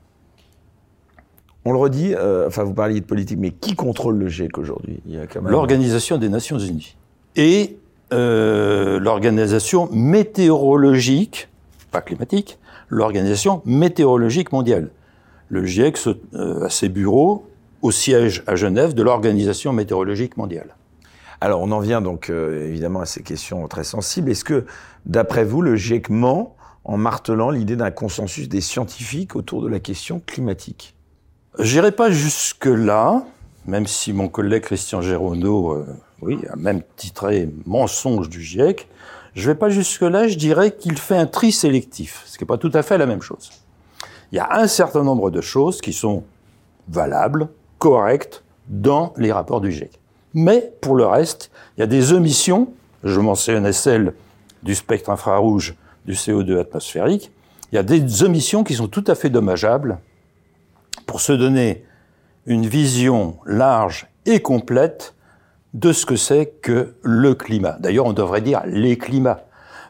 On le redit, euh, enfin vous parliez de politique, mais qui contrôle le GIEC aujourd'hui? L'Organisation des Nations Unies. Et euh, l'Organisation météorologique, pas climatique, l'Organisation météorologique mondiale. Le GIEC a ses bureaux au siège à Genève de l'Organisation météorologique mondiale. Alors on en vient donc euh, évidemment à ces questions très sensibles. Est-ce que, d'après vous, le GIEC ment en martelant l'idée d'un consensus des scientifiques autour de la question climatique? J'irai pas jusque-là, même si mon collègue Christian Gérondeau, euh, oui, a même titré Mensonge du GIEC. Je vais pas jusque-là, je dirais qu'il fait un tri sélectif, ce qui n'est pas tout à fait la même chose. Il y a un certain nombre de choses qui sont valables, correctes dans les rapports du GIEC. Mais pour le reste, il y a des omissions, je mentionnais celle du spectre infrarouge du CO2 atmosphérique, il y a des omissions qui sont tout à fait dommageables pour se donner une vision large et complète de ce que c'est que le climat. D'ailleurs, on devrait dire les climats.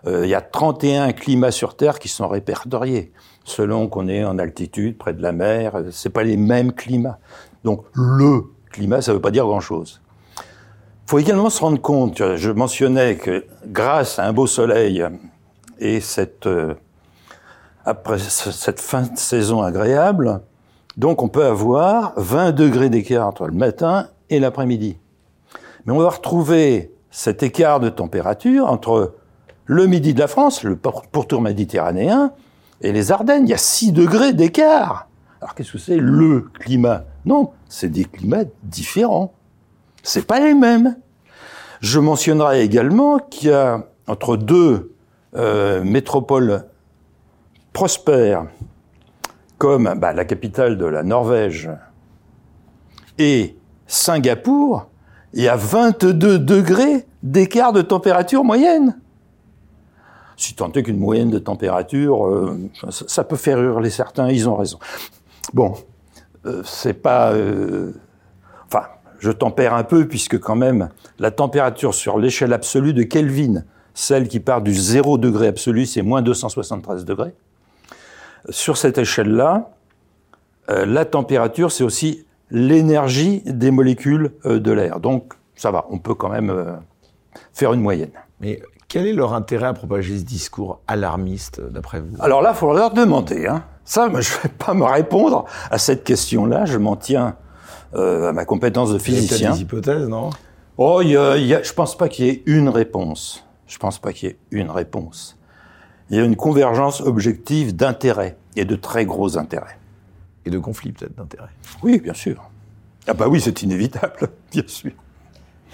Euh, il y a 31 climats sur Terre qui sont répertoriés. Selon qu'on est en altitude, près de la mer, c'est pas les mêmes climats. Donc, le climat, ça veut pas dire grand-chose. Il faut également se rendre compte, je mentionnais que grâce à un beau soleil et cette, euh, fin de saison agréable, donc on peut avoir 20 degrés d'écart entre le matin et l'après-midi. Mais on va retrouver cet écart de température entre le midi de la France, le pourtour méditerranéen, et les Ardennes. Il y a 6 degrés d'écart. Alors qu'est-ce que c'est le climat? Non, c'est des climats différents. C'est pas les mêmes. Je mentionnerai également qu'il y a entre deux euh, métropoles prospères, comme bah, la capitale de la Norvège et Singapour, il y a 22 degrés d'écart de température moyenne. Si tant est qu'une moyenne de température, euh, ça, peut faire hurler certains, ils ont raison. Bon, c'est pas... Euh, enfin, je tempère un peu, puisque quand même, la température sur l'échelle absolue de Kelvin, celle qui part du 0 degré absolu, c'est moins 273 degrés. Sur cette échelle-là, la température, c'est aussi l'énergie des molécules de l'air. Donc, ça va, on peut quand même faire une moyenne. Mais quel est leur intérêt à propager ce discours alarmiste, d'après vous? Alors là, il faut leur demander. Hein. Ça, je ne vais pas me répondre à cette question-là. Je m'en tiens euh, à ma compétence de physicien. Il y a des hypothèses, non? Oh, y a, je pense pas qu'il y ait une réponse. Je pense pas qu'il y ait une réponse. Il y a une convergence objective d'intérêts et de très gros intérêts. Et de conflits peut-être d'intérêts. Oui, bien sûr. Ah bah oui, c'est inévitable, bien sûr.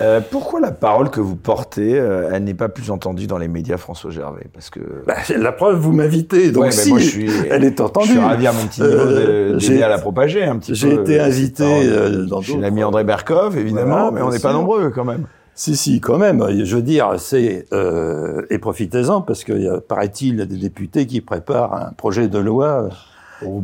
Euh, pourquoi la parole que vous portez, euh, elle n'est pas plus entendue dans les médias, François Gervais? Parce que bah, la preuve, vous m'invitez, donc si, moi, je suis, elle est entendue. Je suis ravi à mon petit niveau euh, d'aider à la propager un petit peu. J'ai été invité euh, dans Chez l'ami André Berkov, évidemment, mais on n'est pas nombreux quand même. Si, si, quand même. Je veux dire, c'est et profitez-en parce que paraît-il des députés qui préparent un projet de loi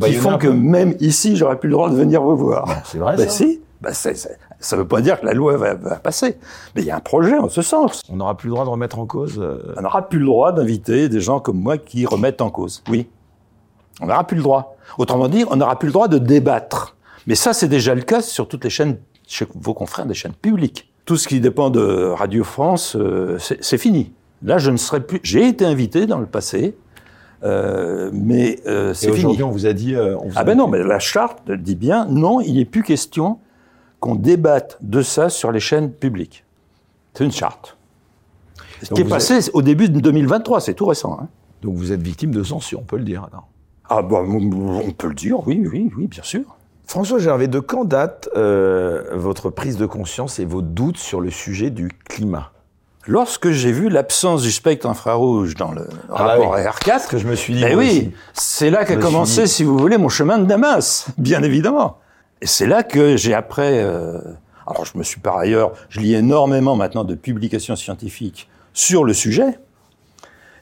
qui font que même ici, j'aurais plus le droit de venir vous voir. C'est vrai. Ben ça si. Ben c'est, ça ne veut pas dire que la loi va, passer, mais il y a un projet en ce sens. On n'aura plus le droit de remettre en cause. Euh, On n'aura plus le droit d'inviter des gens comme moi qui remettent en cause. Oui, on n'aura plus le droit. Autrement dit, on n'aura plus le droit de débattre. Mais ça, c'est déjà le cas sur toutes les chaînes, chez vos confrères des chaînes publiques. Tout ce qui dépend de Radio France, euh, c'est fini. Là, je ne serai plus. J'ai été invité dans le passé, euh, mais euh, c'est fini. Aujourd'hui, on vous a dit. On vous ah ben non, mais la charte dit bien non, il n'est plus question qu'on débatte de ça sur les chaînes publiques. C'est une charte. Ce qui est passé au début de 2023, c'est tout récent. Hein. Donc vous êtes victime de censure, on peut le dire alors. Ah bah, on peut le dire, oui, oui, oui, bien sûr. François Gervais, de quand date euh, votre prise de conscience et vos doutes sur le sujet du climat? Lorsque j'ai vu l'absence du spectre infrarouge dans le ah bah rapport R4, que je me suis dit. Eh oui, c'est là qu'a commencé, si vous voulez, mon chemin de Damas, bien évidemment. Et c'est là que j'ai après, euh, alors je me suis par ailleurs, je lis énormément maintenant de publications scientifiques sur le sujet,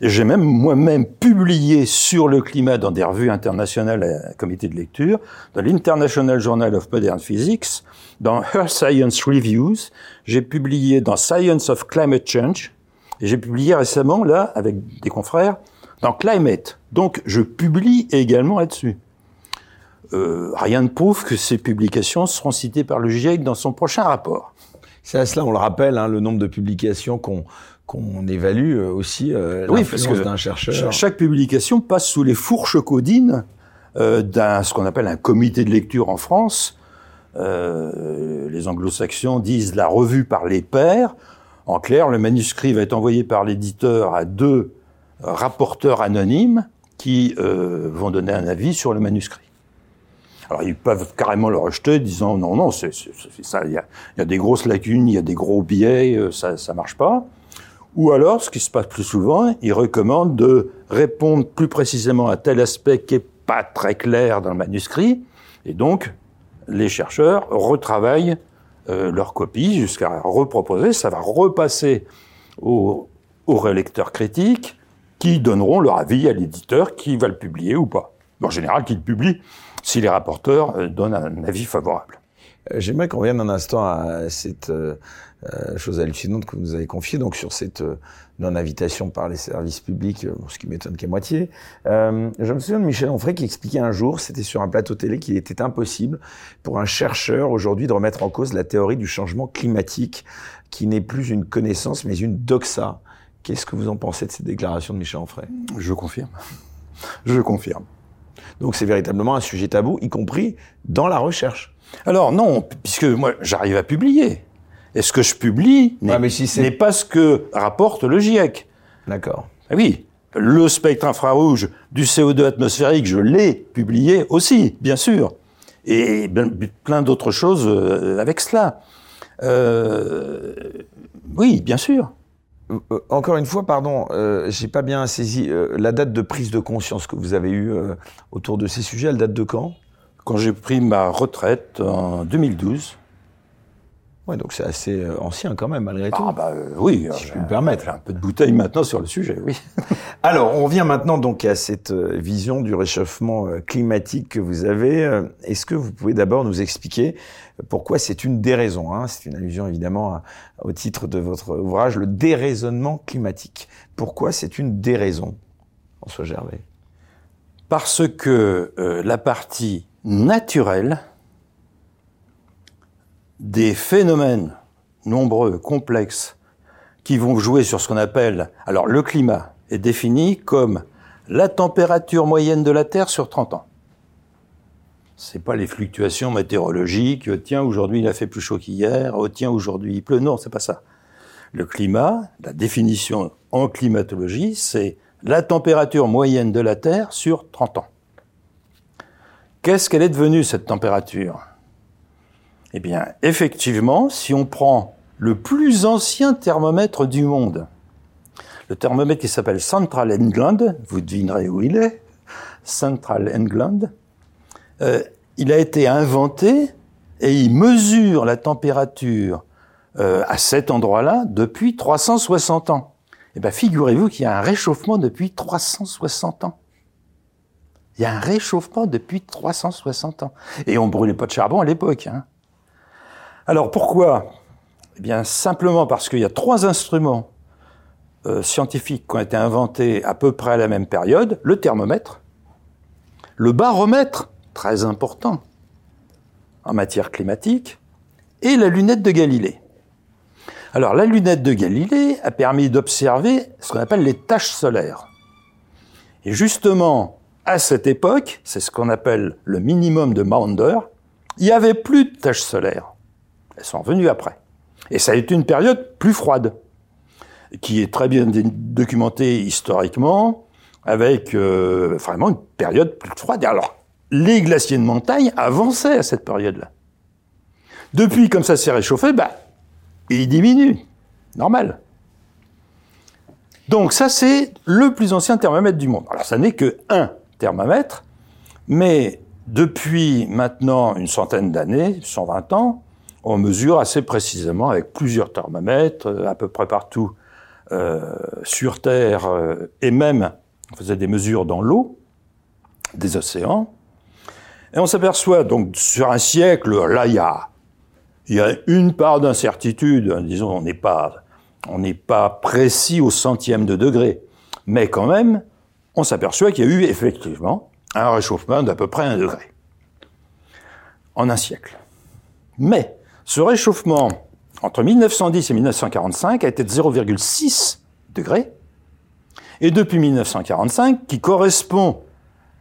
et j'ai même moi-même publié sur le climat dans des revues internationales à comité de lecture, dans l'International Journal of Modern Physics, dans Earth Science Reviews, j'ai publié dans Science of Climate Change, et j'ai publié récemment, là, avec des confrères, dans Climate. Donc je publie également là-dessus. Euh, rien ne prouve que ces publications seront citées par le GIEC dans son prochain rapport. C'est à cela, on le rappelle, hein, le nombre de publications qu'on qu'on évalue euh, aussi euh, oui, d'un chercheur. Chaque publication passe sous les fourches codines euh, d'un ce qu'on appelle un comité de lecture en France. Euh, les anglo-saxons disent la revue par les pairs. En clair, le manuscrit va être envoyé par l'éditeur à deux rapporteurs anonymes qui vont donner un avis sur le manuscrit. Alors ils peuvent carrément le rejeter, disant non, non, c'est ça, il y a, y a, des grosses lacunes, il y a des gros biais, euh, ça, ça marche pas. Ou alors, ce qui se passe plus souvent, ils recommandent de répondre plus précisément à tel aspect qui est pas très clair dans le manuscrit, et donc les chercheurs retravaillent euh, leur copie jusqu'à reproposer. Ça va repasser aux, relecteurs critiques qui donneront leur avis à l'éditeur qui va le publier ou pas. En général, qui le publie si les rapporteurs euh, donnent un avis favorable. Euh, j'aimerais qu'on revienne un instant à cette euh, euh, chose hallucinante que vous nous avez confiée, donc sur cette non-invitation par les services publics, ce qui m'étonne qu'à moitié. je me souviens de Michel Onfray qui expliquait un jour, c'était sur un plateau télé, qu'il était impossible pour un chercheur aujourd'hui de remettre en cause la théorie du changement climatique, qui n'est plus une connaissance mais une doxa. Qu'est-ce que vous en pensez de cette déclaration de Michel Onfray? Je confirme. Je confirme. Donc c'est véritablement un sujet tabou, y compris dans la recherche. Alors non, puisque moi j'arrive à publier. Et ce que je publie n'est pas ce que rapporte le GIEC. D'accord. Ah oui, le spectre infrarouge du CO2 atmosphérique, je l'ai publié aussi, bien sûr. Et plein d'autres choses euh, avec cela. Euh, oui, bien sûr. Euh, encore une fois, pardon, euh, j'ai pas bien saisi la date de prise de conscience que vous avez eue autour de ces sujets. Elle date de quand? Quand j'ai pris ma retraite en 2012. Ouais, donc c'est assez euh, ancien quand même, malgré tout. Ah bah euh, oui, si je peux me permettre. un peu de bouteille maintenant sur le sujet, oui. Alors, on vient maintenant donc à cette euh, vision du réchauffement climatique que vous avez. Est-ce que vous pouvez d'abord nous expliquer pourquoi c'est une déraison hein C'est une allusion évidemment au titre de votre ouvrage, le déraisonnement climatique. Pourquoi c'est une déraison, François Gervais? Parce que la partie naturel des phénomènes nombreux, complexes, qui vont jouer sur ce qu'on appelle, alors le climat est défini comme la température moyenne de la Terre sur 30 ans. C'est pas les fluctuations météorologiques, tiens, aujourd'hui il a fait plus chaud qu'hier, oh, tiens, aujourd'hui il pleut. Non, c'est pas ça. Le climat, la définition en climatologie, c'est la température moyenne de la Terre sur 30 ans. Qu'est-ce qu'elle est devenue, cette température? Eh bien, effectivement, si on prend le plus ancien thermomètre du monde, le thermomètre qui s'appelle Central England, vous devinerez où il est, Central England, euh, il a été inventé et il mesure la température euh, à cet endroit-là depuis 360 ans. Eh bien, figurez-vous qu'il y a un réchauffement depuis 360 ans. Il y a un réchauffement depuis 360 ans. Et on brûlait pas de charbon à l'époque. Hein. Alors pourquoi? Eh bien simplement parce qu'il y a trois instruments euh, scientifiques qui ont été inventés à peu près à la même période. Le thermomètre, le baromètre, très important en matière climatique, et la lunette de Galilée. Alors la lunette de Galilée a permis d'observer ce qu'on appelle les taches solaires. Et justement, à cette époque, c'est ce qu'on appelle le minimum de Maunder, il n'y avait plus de taches solaires. Elles sont revenues après. Et ça a été une période plus froide, qui est très bien documentée historiquement, avec euh, vraiment une période plus froide. Alors, les glaciers de montagne avançaient à cette période-là. Depuis, comme ça s'est réchauffé, bah, ils diminuent. Normal. Donc ça, c'est le plus ancien thermomètre du monde. Alors, ça n'est que un thermomètre, mais depuis maintenant une centaine d'années, 120 ans, on mesure assez précisément avec plusieurs thermomètres euh, à peu près partout euh, sur Terre euh, et même on faisait des mesures dans l'eau des océans. Et on s'aperçoit donc sur un siècle, là il y a, y a une part d'incertitude, disons on n'est pas, pas précis au centième de degré, mais quand même on s'aperçoit qu'il y a eu effectivement un réchauffement d'à peu près un degré en un siècle. Mais ce réchauffement entre 1910 et 1945 a été de 0,6 degrés, et depuis 1945, qui correspond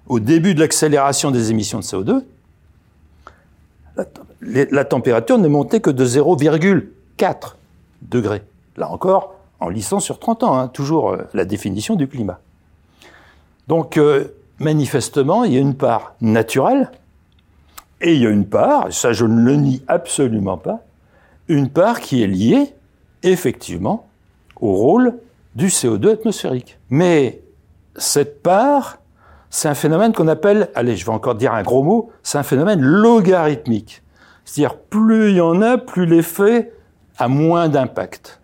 au début de l'accélération des émissions de CO2, la, température n'est montée que de 0,4 degrés. Là encore, en lissant sur 30 ans, hein, toujours euh, la définition du climat. Donc, euh, manifestement, il y a une part naturelle, et il y a une part, ça je ne le nie absolument pas, une part qui est liée, effectivement, au rôle du CO2 atmosphérique. Mais cette part, c'est un phénomène qu'on appelle, allez, je vais encore dire un gros mot, c'est un phénomène logarithmique. C'est-à-dire, plus il y en a, plus l'effet a moins d'impact.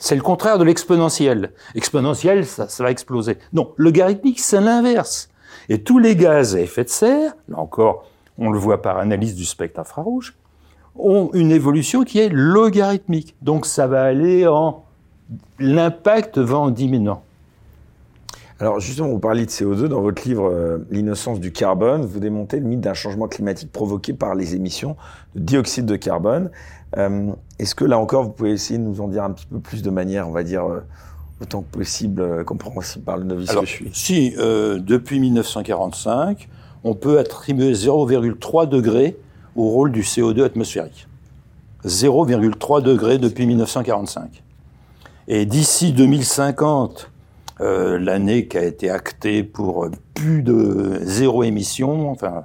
C'est le contraire de l'exponentiel. Exponentiel, ça, ça va exploser. Non, logarithmique, c'est l'inverse. Et tous les gaz à effet de serre, là encore, on le voit par analyse du spectre infrarouge, ont une évolution qui est logarithmique. Donc ça va aller en... L'impact va en diminuant. Alors justement, vous parliez de CO2 dans votre livre euh, L'innocence du carbone. Vous démontez le mythe d'un changement climatique provoqué par les émissions de dioxyde de carbone. Euh, Est-ce que là encore, vous pouvez essayer de nous en dire un petit peu plus de manière, on va dire, euh, autant que possible, euh, compréhensible par le novice Alors, que je suis? Si, euh, depuis 1945, on peut attribuer 0,3 degrés au rôle du CO2 atmosphérique. 0,3 degrés depuis 1945. Et d'ici 2050, euh, l'année qui a été actée pour plus de zéro émission, enfin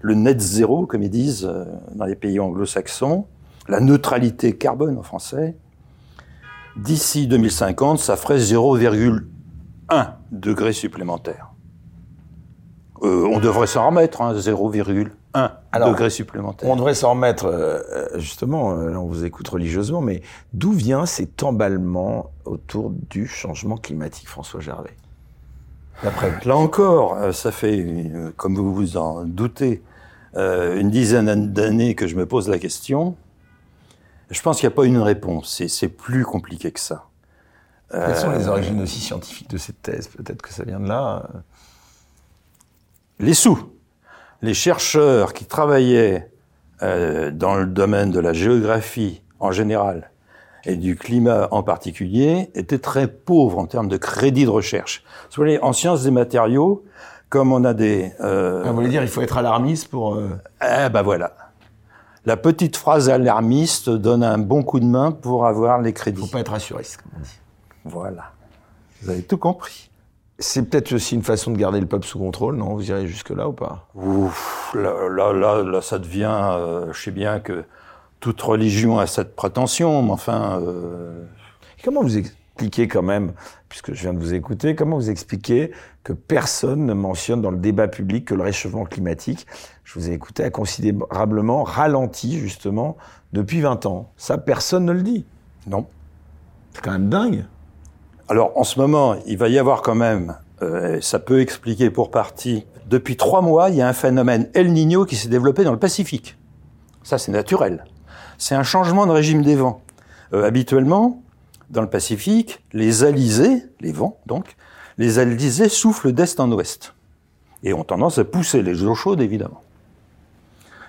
le net zéro, comme ils disent euh, dans les pays anglo-saxons, la neutralité carbone en français, d'ici 2050, ça ferait 0,1 degré supplémentaire. Euh, on devrait s'en remettre, hein, 0,1 Alors, degré supplémentaire. On devrait s'en remettre, euh, euh, justement, euh, là on vous écoute religieusement, mais d'où vient cet emballement autour du changement climatique, François Gervais? Là encore, ça fait, comme vous vous en doutez, euh, une dizaine d'années que je me pose la question. Je pense qu'il n'y a pas une réponse. C'est- C'est plus compliqué que ça. Quelles sont les origines aussi scientifiques de cette thèse? Peut-être que ça vient de là. Les sous. Les chercheurs qui travaillaient euh, dans le domaine de la géographie en général et du climat en particulier étaient très pauvres en termes de crédit de recherche. Vous voyez, en sciences des matériaux, comme on a des... euh, Ah, Vous voulez dire il faut être alarmiste pour... euh, Eh ben voilà. La petite phrase alarmiste donne un bon coup de main pour avoir les faut crédits. pas être assuriste, comme on dit. Voilà. Vous avez tout compris. C'est peut-être aussi une façon de garder le peuple sous contrôle, non? Vous irez jusque-là ou pas? Ouf, là, là, là, là, ça devient. euh, je sais bien que toute religion a cette prétention, mais enfin. euh, Comment vous expliquez quand même, puisque je viens de vous écouter, comment vous expliquez que personne ne mentionne dans le débat public que le réchauffement climatique, je vous ai écouté, a considérablement ralenti justement depuis 20 ans? Ça, personne ne le dit? non. C'est quand même dingue. Alors, en ce moment, il va y avoir quand même. euh, ça peut expliquer pour partie. Depuis trois mois, il y a un phénomène El Niño qui s'est développé dans le Pacifique. Ça, c'est naturel. C'est un changement de régime des vents. Euh, habituellement, dans le Pacifique, les alizés, les vents donc, les alizés soufflent d'est en ouest et ont tendance à pousser les eaux chaudes, évidemment.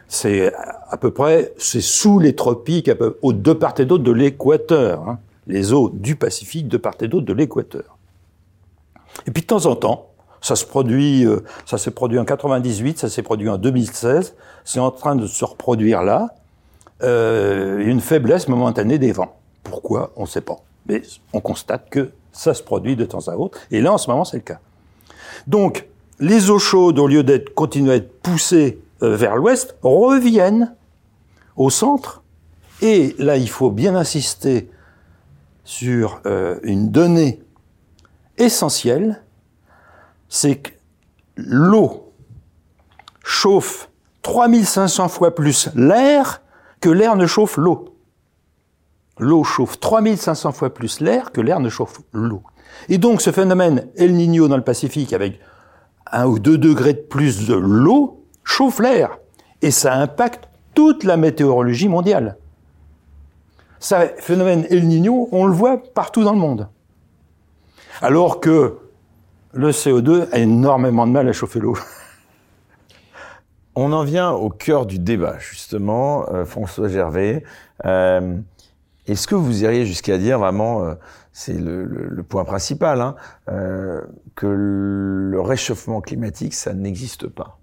C'est à peu près, c'est sous les tropiques, peu, aux deux part et d'autre de l'équateur, hein, les eaux du Pacifique de part et d'autre de l'équateur. Et puis de temps en temps, ça se produit, euh, ça s'est produit en 98, ça s'est produit en 2016, c'est en train de se reproduire là, euh, une faiblesse momentanée des vents. Pourquoi? On ne sait pas. Mais on constate que ça se produit de temps à autre. Et là, en ce moment, c'est le cas. Donc, les eaux chaudes, au lieu d'être continuer à être poussées euh, vers l'ouest, reviennent au centre. Et là, il faut bien insister sur euh, une donnée essentielle, c'est que l'eau chauffe 3500 fois plus l'air que l'air ne chauffe l'eau. L'eau chauffe 3500 fois plus l'air que l'air ne chauffe l'eau. Et donc ce phénomène El Niño dans le Pacifique avec un ou deux degrés de plus de l'eau chauffe l'air. Et ça impacte toute la météorologie mondiale. Ce phénomène El Niño, on le voit partout dans le monde. Alors que le CO2 a énormément de mal à chauffer l'eau. On en vient au cœur du débat, justement, euh, François Gervais. Euh, Est-ce que vous iriez jusqu'à dire vraiment, euh, c'est le, le- le point principal, hein, que le réchauffement climatique, ça n'existe pas?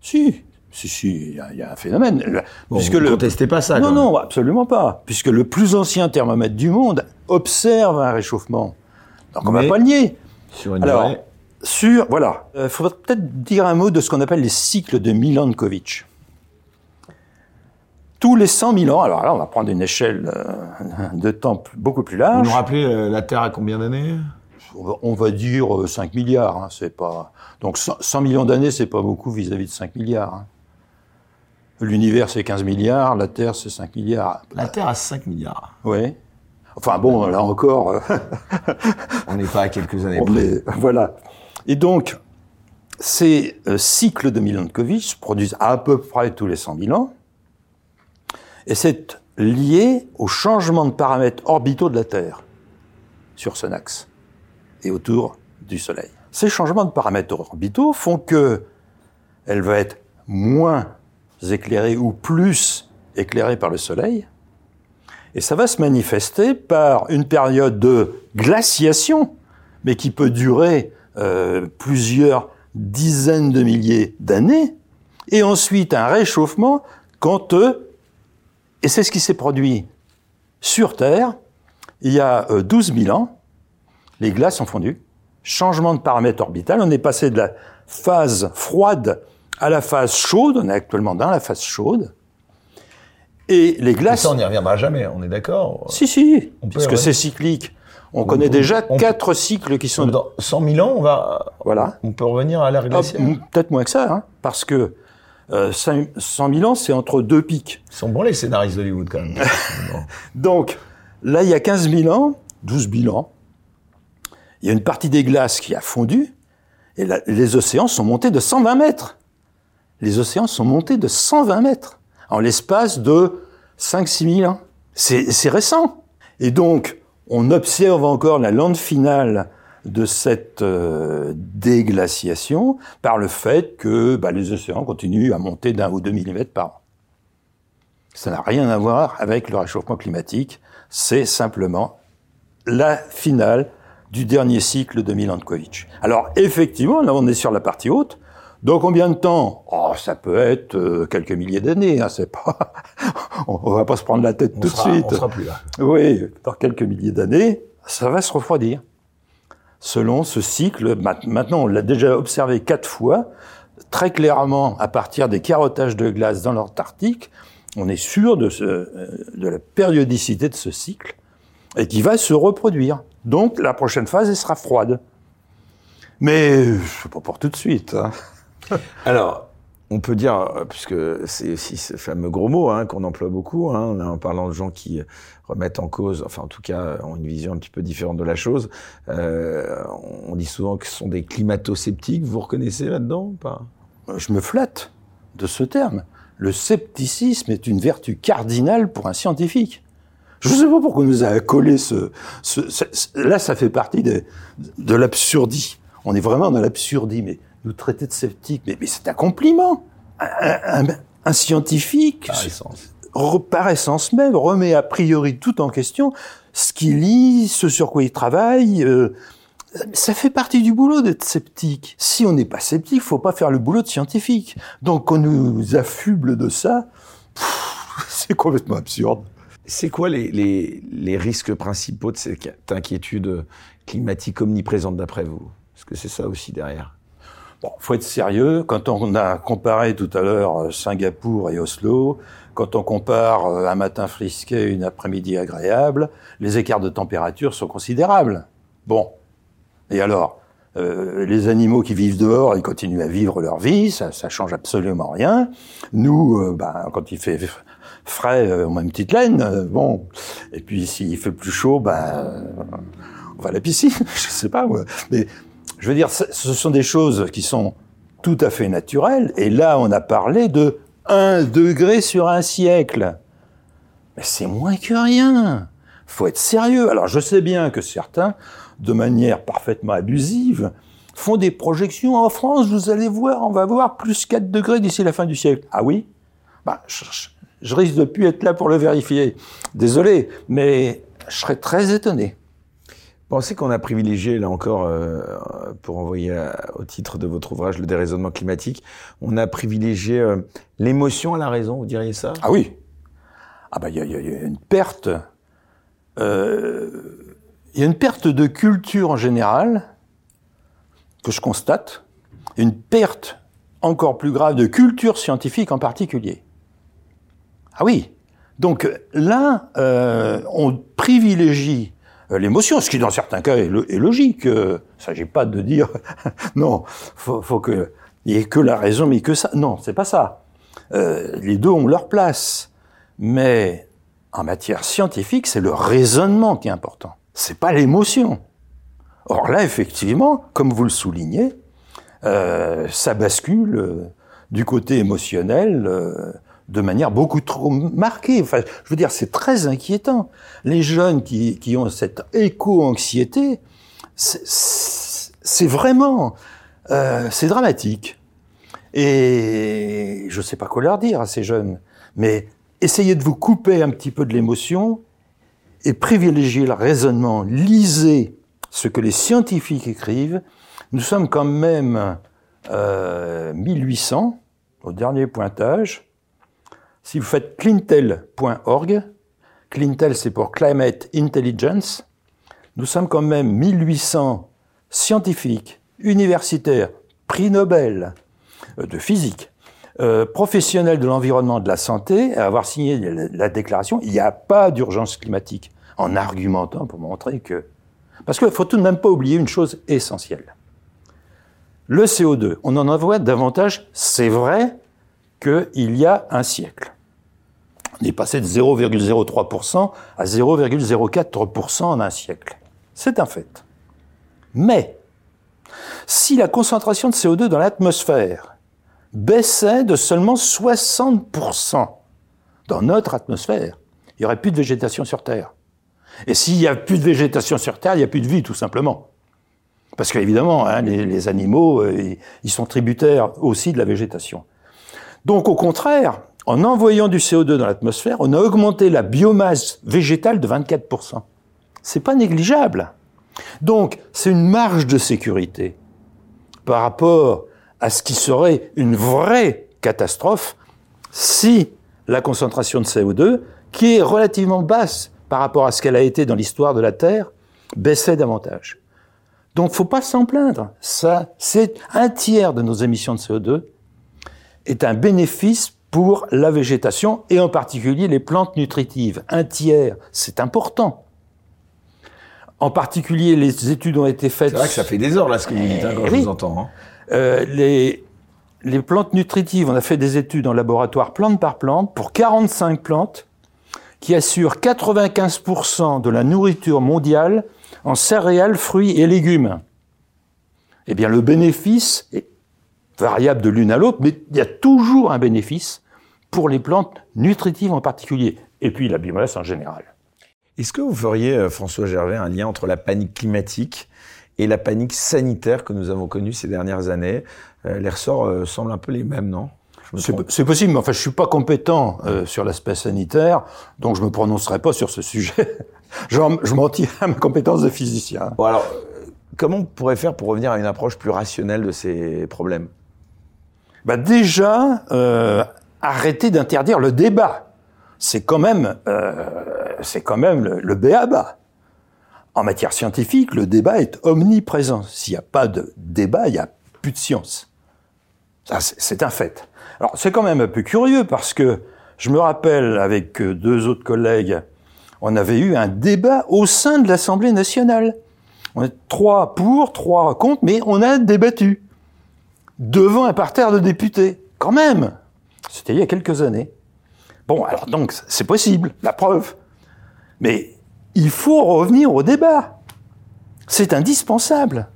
Si, si, si, il y, a- il y a un phénomène. Bon, puisque vous le, contestez pas ça non, quand même. non, absolument pas. Puisque le plus ancien thermomètre du monde observe un réchauffement. Donc on Mais- va pas le nier. Sur une Alors, durée- sur, voilà, il faudrait peut-être dire un mot de ce qu'on appelle les cycles de Milankovitch. Tous les 100 000 ans, alors là, on va prendre une échelle euh, de temps beaucoup plus Vous large. nous rappelez euh, la Terre à combien d'années? On va, dire euh, 5 milliards, hein, c'est pas. Donc 100, 100 millions d'années, c'est pas beaucoup vis-à-vis de 5 milliards. hein. L'univers, c'est 15 milliards, la Terre, c'est 5 milliards. La Terre a 5 milliards. Oui. Enfin bon, là encore, euh, On n'est pas à quelques années près. est- voilà. Et donc, ces euh, cycles de Milankovitch se produisent à peu près tous les 100 000 ans. Et c'est lié au changement de paramètres orbitaux de la Terre sur son axe et autour du Soleil. Ces changements de paramètres orbitaux font que elle va être moins éclairée ou plus éclairée par le Soleil, et ça va se manifester par une période de glaciation, mais qui peut durer euh, plusieurs dizaines de milliers d'années, et ensuite un réchauffement quand, eux, et c'est ce qui s'est produit sur Terre, il y a 12 euh, 000 ans, les glaces ont fondu, changement de paramètre orbital, on est passé de la phase froide à la phase chaude, on est actuellement dans la phase chaude, et les glaces... ça, on n'y reviendra jamais, on est d'accord Si, si, puisque c'est cyclique. On, connaît déjà quatre cycles qui sont... Dans 100 000 ans, on va... Voilà. On peut revenir à l'ère ah, glaciaire Peut-être moins que ça, hein, parce que euh, 100 000 ans, c'est entre deux pics. Ils sont bons les scénaristes d'Hollywood, quand même. Donc, là, il y a 15 000 ans, 12 000 ans, il y a une partie des glaces qui a fondu, et les océans sont montés de 120 mètres. Les océans sont montés de 120 mètres en l'espace de 5-6 000 ans. C'est récent. Et donc, on observe encore la lente finale de cette euh, déglaciation par le fait que bah, les océans continuent à monter d'un ou deux millimètres par an. Ça n'a rien à voir avec le réchauffement climatique, c'est simplement la finale du dernier cycle de Milankovitch. Alors effectivement, là on est sur la partie haute, dans combien de temps? Oh, ça peut être euh, quelques milliers d'années. Hein, c'est pas. on, va pas se prendre la tête tout de suite. On sera plus là. Oui, dans quelques milliers d'années, ça va se refroidir. Selon ce cycle, maintenant on l'a déjà observé quatre fois, très clairement à partir des carottages de glace dans l'Antarctique, on est sûr de, ce, euh, de la périodicité de ce cycle et qui va se reproduire. Donc la prochaine phase, elle sera froide. Mais c'est pas pour tout de suite. Hein. Alors, on peut dire, euh, puisque c'est aussi ce fameux gros mot hein, qu'on emploie beaucoup, hein, en parlant de gens qui remettent en cause, enfin en tout cas ont une vision un petit peu différente de la chose. Euh, on dit souvent que ce sont des climato-sceptiques. Vous reconnaissez là-dedans ou pas? Je me flatte de ce terme. Le scepticisme est une vertu cardinale pour un scientifique. Je ne sais pas pourquoi on nous a collé ce, Là, ça fait partie de, de l'absurdie. On est vraiment dans l'absurdie, mais nous traiter de sceptiques, mais, c'est un compliment. Un, scientifique, par essence. même, remet a priori tout en question ce qu'il lit, ce sur quoi il travaille. Euh, ça fait partie du boulot d'être sceptique. Si on n'est pas sceptique, faut pas faire le boulot de scientifique. Donc on nous affuble de ça, c'est complètement absurde. C'est quoi les, les, risques principaux de cette inquiétude climatique omniprésente d'après vous? Est-ce que c'est ça aussi derrière? Bon, faut être sérieux. Quand on a comparé tout à l'heure euh, Singapour et Oslo, quand on compare euh, un matin frisqué et une après-midi agréable, les écarts de température sont considérables. Bon. Et alors, euh, les animaux qui vivent dehors, ils continuent à vivre leur vie, ça, ça change absolument rien. Nous, ben, quand il fait frais, on met une petite laine, bon. Et puis s'il fait plus chaud, ben, on va à la piscine, je sais pas. Mais je veux dire, ce sont des choses qui sont tout à fait naturelles. Et là, on a parlé de un degré sur un siècle. Mais c'est moins que rien. Faut être sérieux. Alors, je sais bien que certains, de manière parfaitement abusive, font des projections en France. Vous allez voir, on va voir plus 4 degrés d'ici la fin du siècle. Ah oui? Bah, je, je risque de plus être là pour le vérifier. Désolé, mais je serais très étonné. Pensez qu'on a privilégié, là encore, euh, pour envoyer au titre de votre ouvrage Le déraisonnement climatique, on a privilégié euh, l'émotion à la raison, vous diriez ça? Ah oui. Ah bah il y, a une perte. Euh, il y a une perte de culture en général que je constate, une perte encore plus grave de culture scientifique en particulier. Ah oui. Donc là, on privilégie euh, l'émotion, ce qui dans certains cas est, logique. Il ne s'agit pas de dire non, faut, faut que il ait que la raison, mais que ça. Non, c'est pas ça. Euh, les deux ont leur place, mais en matière scientifique, c'est le raisonnement qui est important. C'est pas l'émotion. Or là, effectivement, comme vous le soulignez, euh, ça bascule du côté émotionnel de manière beaucoup trop marquée. Enfin, je veux dire, c'est très inquiétant. Les jeunes qui, qui ont cette éco-anxiété, c'est vraiment, euh, c'est dramatique. Et je ne sais pas quoi leur dire à ces jeunes, mais essayez de vous couper un petit peu de l'émotion et privilégier le raisonnement. Lisez ce que les scientifiques écrivent. Nous sommes quand même euh, 1800 au dernier pointage. Si vous faites clintel.org, Clintel c'est pour Climate Intelligence, nous sommes quand même 1800 scientifiques, universitaires, prix Nobel euh, de physique, euh, professionnels de l'environnement de la santé à avoir signé la, déclaration, il n'y a pas d'urgence climatique, en argumentant pour montrer que... Parce qu'il faut tout de même pas oublier une chose essentielle. Le CO2, on en envoie davantage, c'est vrai, qu'il y a un siècle. On est passé de 0,03% à 0,04% en un siècle. C'est un fait. Mais, si la concentration de CO2 dans l'atmosphère baissait de seulement 60% dans notre atmosphère, il n'y aurait plus de végétation sur Terre. Et s'il n'y a plus de végétation sur Terre, il n'y a plus de vie, tout simplement. Parce qu'évidemment, hein, les, animaux, euh, ils sont tributaires aussi de la végétation. Donc au contraire, en envoyant du CO2 dans l'atmosphère, on a augmenté la biomasse végétale de 24%. C'est pas négligeable. Donc, c'est une marge de sécurité par rapport à ce qui serait une vraie catastrophe si la concentration de CO2, qui est relativement basse par rapport à ce qu'elle a été dans l'histoire de la Terre, baissait davantage. Donc, faut pas s'en plaindre. C'est un tiers de nos émissions de CO2 est un bénéfice pour la végétation et en particulier les plantes nutritives. Un tiers, c'est important. En particulier, les études ont été faites. C'est vrai que ça fait des heures là ce que vous dites hein, quand je vous entends. Hein. Euh, les, les plantes nutritives, on a fait des études en laboratoire plante par plante pour 45 plantes qui assurent 95% de la nourriture mondiale en céréales, fruits et légumes. Eh bien, le bénéfice est variable de l'une à l'autre, mais il y a toujours un bénéfice pour les plantes nutritives en particulier, et puis la biomasse en général. Est-ce que vous feriez, euh, François Gervais, un lien entre la panique climatique et la panique sanitaire que nous avons connue ces dernières années? Euh, Les ressorts euh, semblent un peu les mêmes, non? C'est possible, mais enfin, je suis pas compétent sur l'aspect sanitaire, donc je me prononcerai pas sur ce sujet. je, je m'en tire à ma compétence de physicien. Bon, alors, comment on pourrait faire pour revenir à une approche plus rationnelle de ces problèmes? Bah Déjà, arrêter d'interdire le débat c'est quand même, euh, c'est quand même le, le béaba. En matière scientifique, le débat est omniprésent. S'il n'y a pas de débat, il n'y a plus de science. Ça, c'est un fait. Alors, c'est quand même un peu curieux parce que je me rappelle avec deux autres collègues, on avait eu un débat au sein de l'Assemblée nationale. On est trois pour, trois contre, mais on a débattu devant un parterre de députés. Quand même. C'était il y a quelques années. Bon, alors donc, c'est possible, la preuve. Mais il faut revenir au débat. C'est indispensable.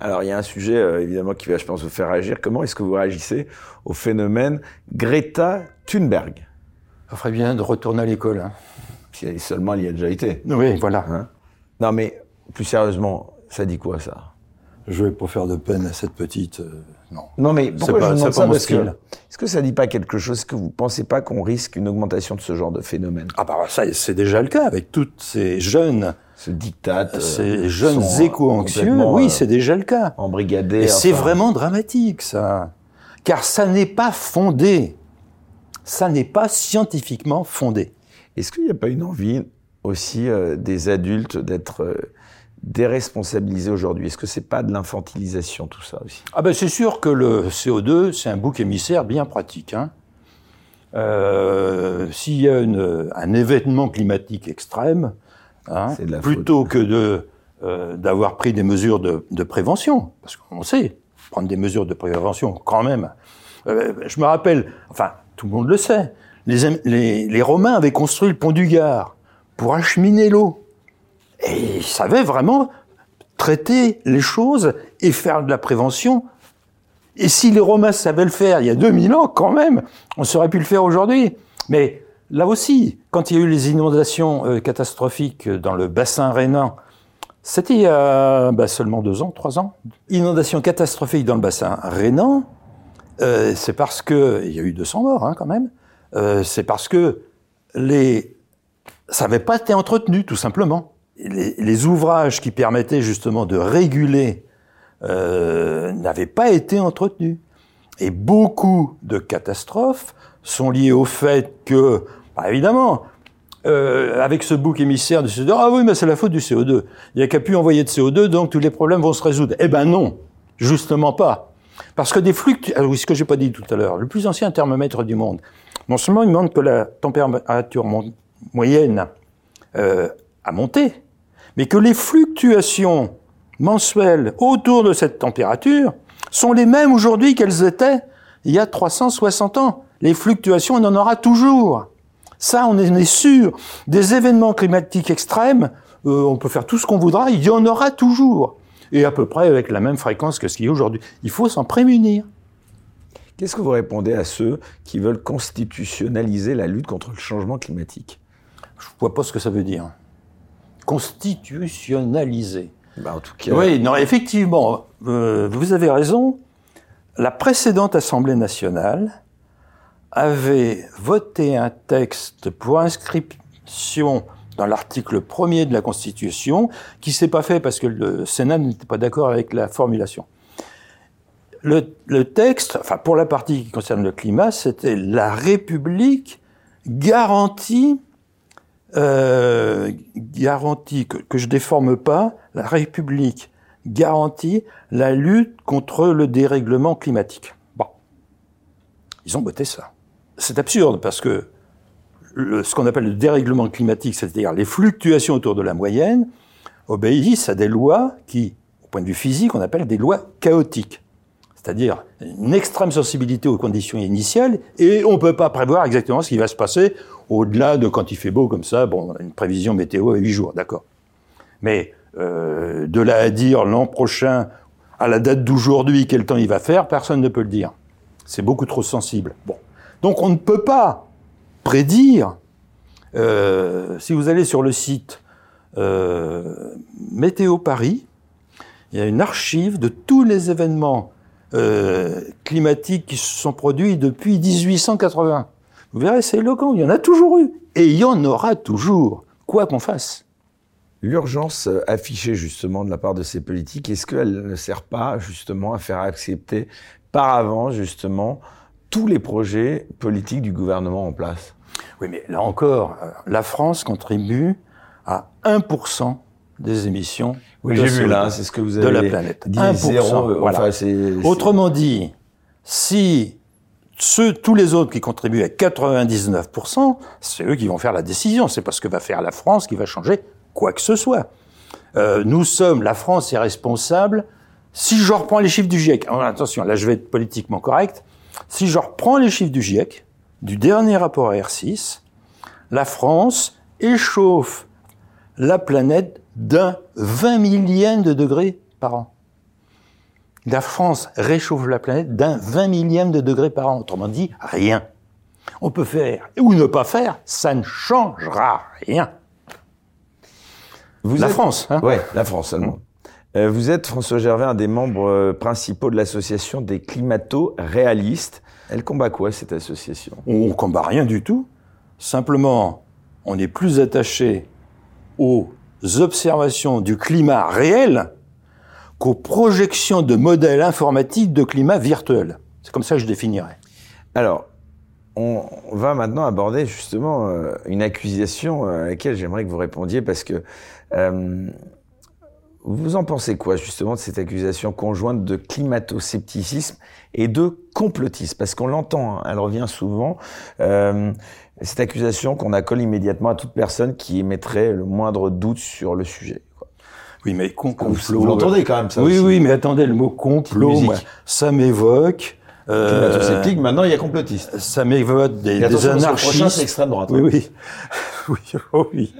Alors, il y a un sujet, euh, évidemment, qui va, je pense, vous faire réagir. Comment est-ce que vous réagissez au phénomène Greta Thunberg? Ça ferait bien de retourner à l'école. Hein. Si seulement il y a déjà été. Oui, voilà. Hein? Non, mais plus sérieusement, ça dit quoi, ça? Je vais pas faire de peine à cette petite... Euh, non. Non, mais pourquoi pas, je demande ça parce que est-ce que ça dit pas quelque chose Est-ce que vous pensez pas qu'on risque une augmentation de ce genre de phénomène? Ah bah ça, c'est déjà le cas avec toutes ces jeunes ce diktat, euh, ces jeunes éco-anxieux. Oui, euh, c'est déjà le cas. Embrigadés. Et c'est vraiment dramatique ça, car ça n'est pas fondé. Ça n'est pas scientifiquement fondé. Est-ce qu'il n'y a pas une envie aussi euh, des adultes d'être déresponsabiliser aujourd'hui? Est-ce que c'est pas de l'infantilisation tout ça aussi? Ah ben c'est sûr que le CO2 c'est un bouc émissaire bien pratique. Hein. Euh, S'il y a une, un événement climatique extrême, hein, plutôt que de euh, d'avoir pris des mesures de, de prévention, parce qu'on sait prendre des mesures de prévention quand même. Euh, je me rappelle, enfin tout le monde le sait, les, les, les Romains avaient construit le pont du Gard pour acheminer l'eau. Et ils savaient vraiment traiter les choses et faire de la prévention Et si les Romains savaient le faire il y a 2000 ans, quand même, on saurait pu le faire aujourd'hui. Mais là aussi, quand il y a eu les inondations euh, catastrophiques dans le bassin rhénan, c'était il y a bah, seulement deux ans, trois ans. Inondation catastrophique dans le bassin rhénan, euh, c'est parce que il y a eu 200 morts hein, quand même. Euh, c'est parce que les ça n'avait pas été entretenu, tout simplement. Les, ouvrages qui permettaient justement de réguler euh, n'avaient pas été entretenus. Et beaucoup de catastrophes sont liées au fait que, bah évidemment, euh, avec ce bouc émissaire de CO2, ah oui, mais c'est la faute du CO2. Il n'y a qu'à plus envoyer de CO2, donc tous les problèmes vont se résoudre. Eh ben non, justement pas. Parce que des fluctuations, ah oui, ce que j'ai pas dit tout à l'heure, le plus ancien thermomètre du monde, non seulement il montre que la température moyenne euh, a monté, mais que les fluctuations mensuelles autour de cette température sont les mêmes aujourd'hui qu'elles étaient il y a 360 ans. Les fluctuations, on en aura toujours. Ça, on est sûr. Des événements climatiques extrêmes, euh, on peut faire tout ce qu'on voudra, il y en aura toujours. Et à peu près avec la même fréquence que ce qu'il y a aujourd'hui. Il faut s'en prémunir. Qu'est-ce que vous répondez à ceux qui veulent constitutionnaliser la lutte contre le changement climatique? Je ne vois pas ce que ça veut dire. Constitutionnaliser. Bah en tout cas. Oui, non, effectivement, euh, vous avez raison. La précédente Assemblée nationale avait voté un texte pour inscription dans l'article premier de la Constitution, qui s'est pas fait parce que le Sénat n'était pas d'accord avec la formulation. Le, le, texte, enfin pour la partie qui concerne le climat, c'était la République garantie, euh, garantie que, que je déforme pas, la République garantit la lutte contre le dérèglement climatique. Bon, ils ont voté ça c'est absurde parce que ce qu'on appelle le dérèglement climatique, c'est-à-dire les fluctuations autour de la moyenne, obéissent à des lois qui, au point de vue physique, on appelle des lois chaotiques. C'est-à-dire une extrême sensibilité aux conditions initiales et on ne peut pas prévoir exactement ce qui va se passer au-delà de quand il fait beau comme ça, une prévision météo à 8 jours, d'accord. Mais euh, de là à dire l'an prochain, à la date d'aujourd'hui, quel temps il va faire, personne ne peut le dire. C'est beaucoup trop sensible. Donc on ne peut pas prédire, euh, si vous allez sur le site euh, Météo Paris, il y a une archive de tous les événements climatiques qui se sont produits depuis 1880. Vous verrez, c'est éloquent, il y en a toujours eu, et il y en aura toujours, quoi qu'on fasse. L'urgence affichée justement de la part de ces politiques, est-ce qu'elle ne sert pas justement à faire accepter par avant justement tous les projets politiques du gouvernement en place? Oui, mais là encore, euh, la France contribue à 1% des émissions oui, de, vu, là, c'est ce que vous avez de la planète. 1%. voilà. Autrement dit, si ceux, tous les autres qui contribuent à 99%, c'est eux qui vont faire la décision. C'est pas ce que va faire la France qui va changer quoi que ce soit. Euh, nous sommes, la France est responsable. Si je reprends les chiffres du GIEC, attention, là je vais être politiquement correct, si je reprends les chiffres du GIEC, du dernier rapport R6, la France échauffe la planète d'un 20 millième de degré par an. La France réchauffe la planète d'un 20 millième de degré par an. Autrement dit, rien. On peut faire ou ne pas faire, ça ne changera rien. Vous la France, hein Oui, la France seulement. Euh, vous êtes, François Gervais, un des membres euh, principaux de l'association des climato-réalistes. Elle combat quoi, cette association? On combat rien du tout. Simplement, on est plus attaché aux observations du climat réel qu'aux projections de modèles informatiques de climat virtuel. C'est comme ça que je définirais. Alors, on va maintenant aborder justement euh, une accusation à laquelle j'aimerais que vous répondiez parce que vous en pensez quoi justement de cette accusation conjointe de climato-scepticisme et de complotisme? Parce qu'on l'entend, hein, elle revient souvent, euh, cette accusation qu'on accole immédiatement à toute personne qui émettrait le moindre doute sur le sujet. Oui, mais complot. Vous l'entendez quand même ça Oui, oui, mais attendez, le mot complot, ça m'évoque. Euh, maintenant il y a complotiste. Ça m'évoque des, des anarchistes. Le prochain, c'est extrême droite. Oui, oui. oui, oh oui.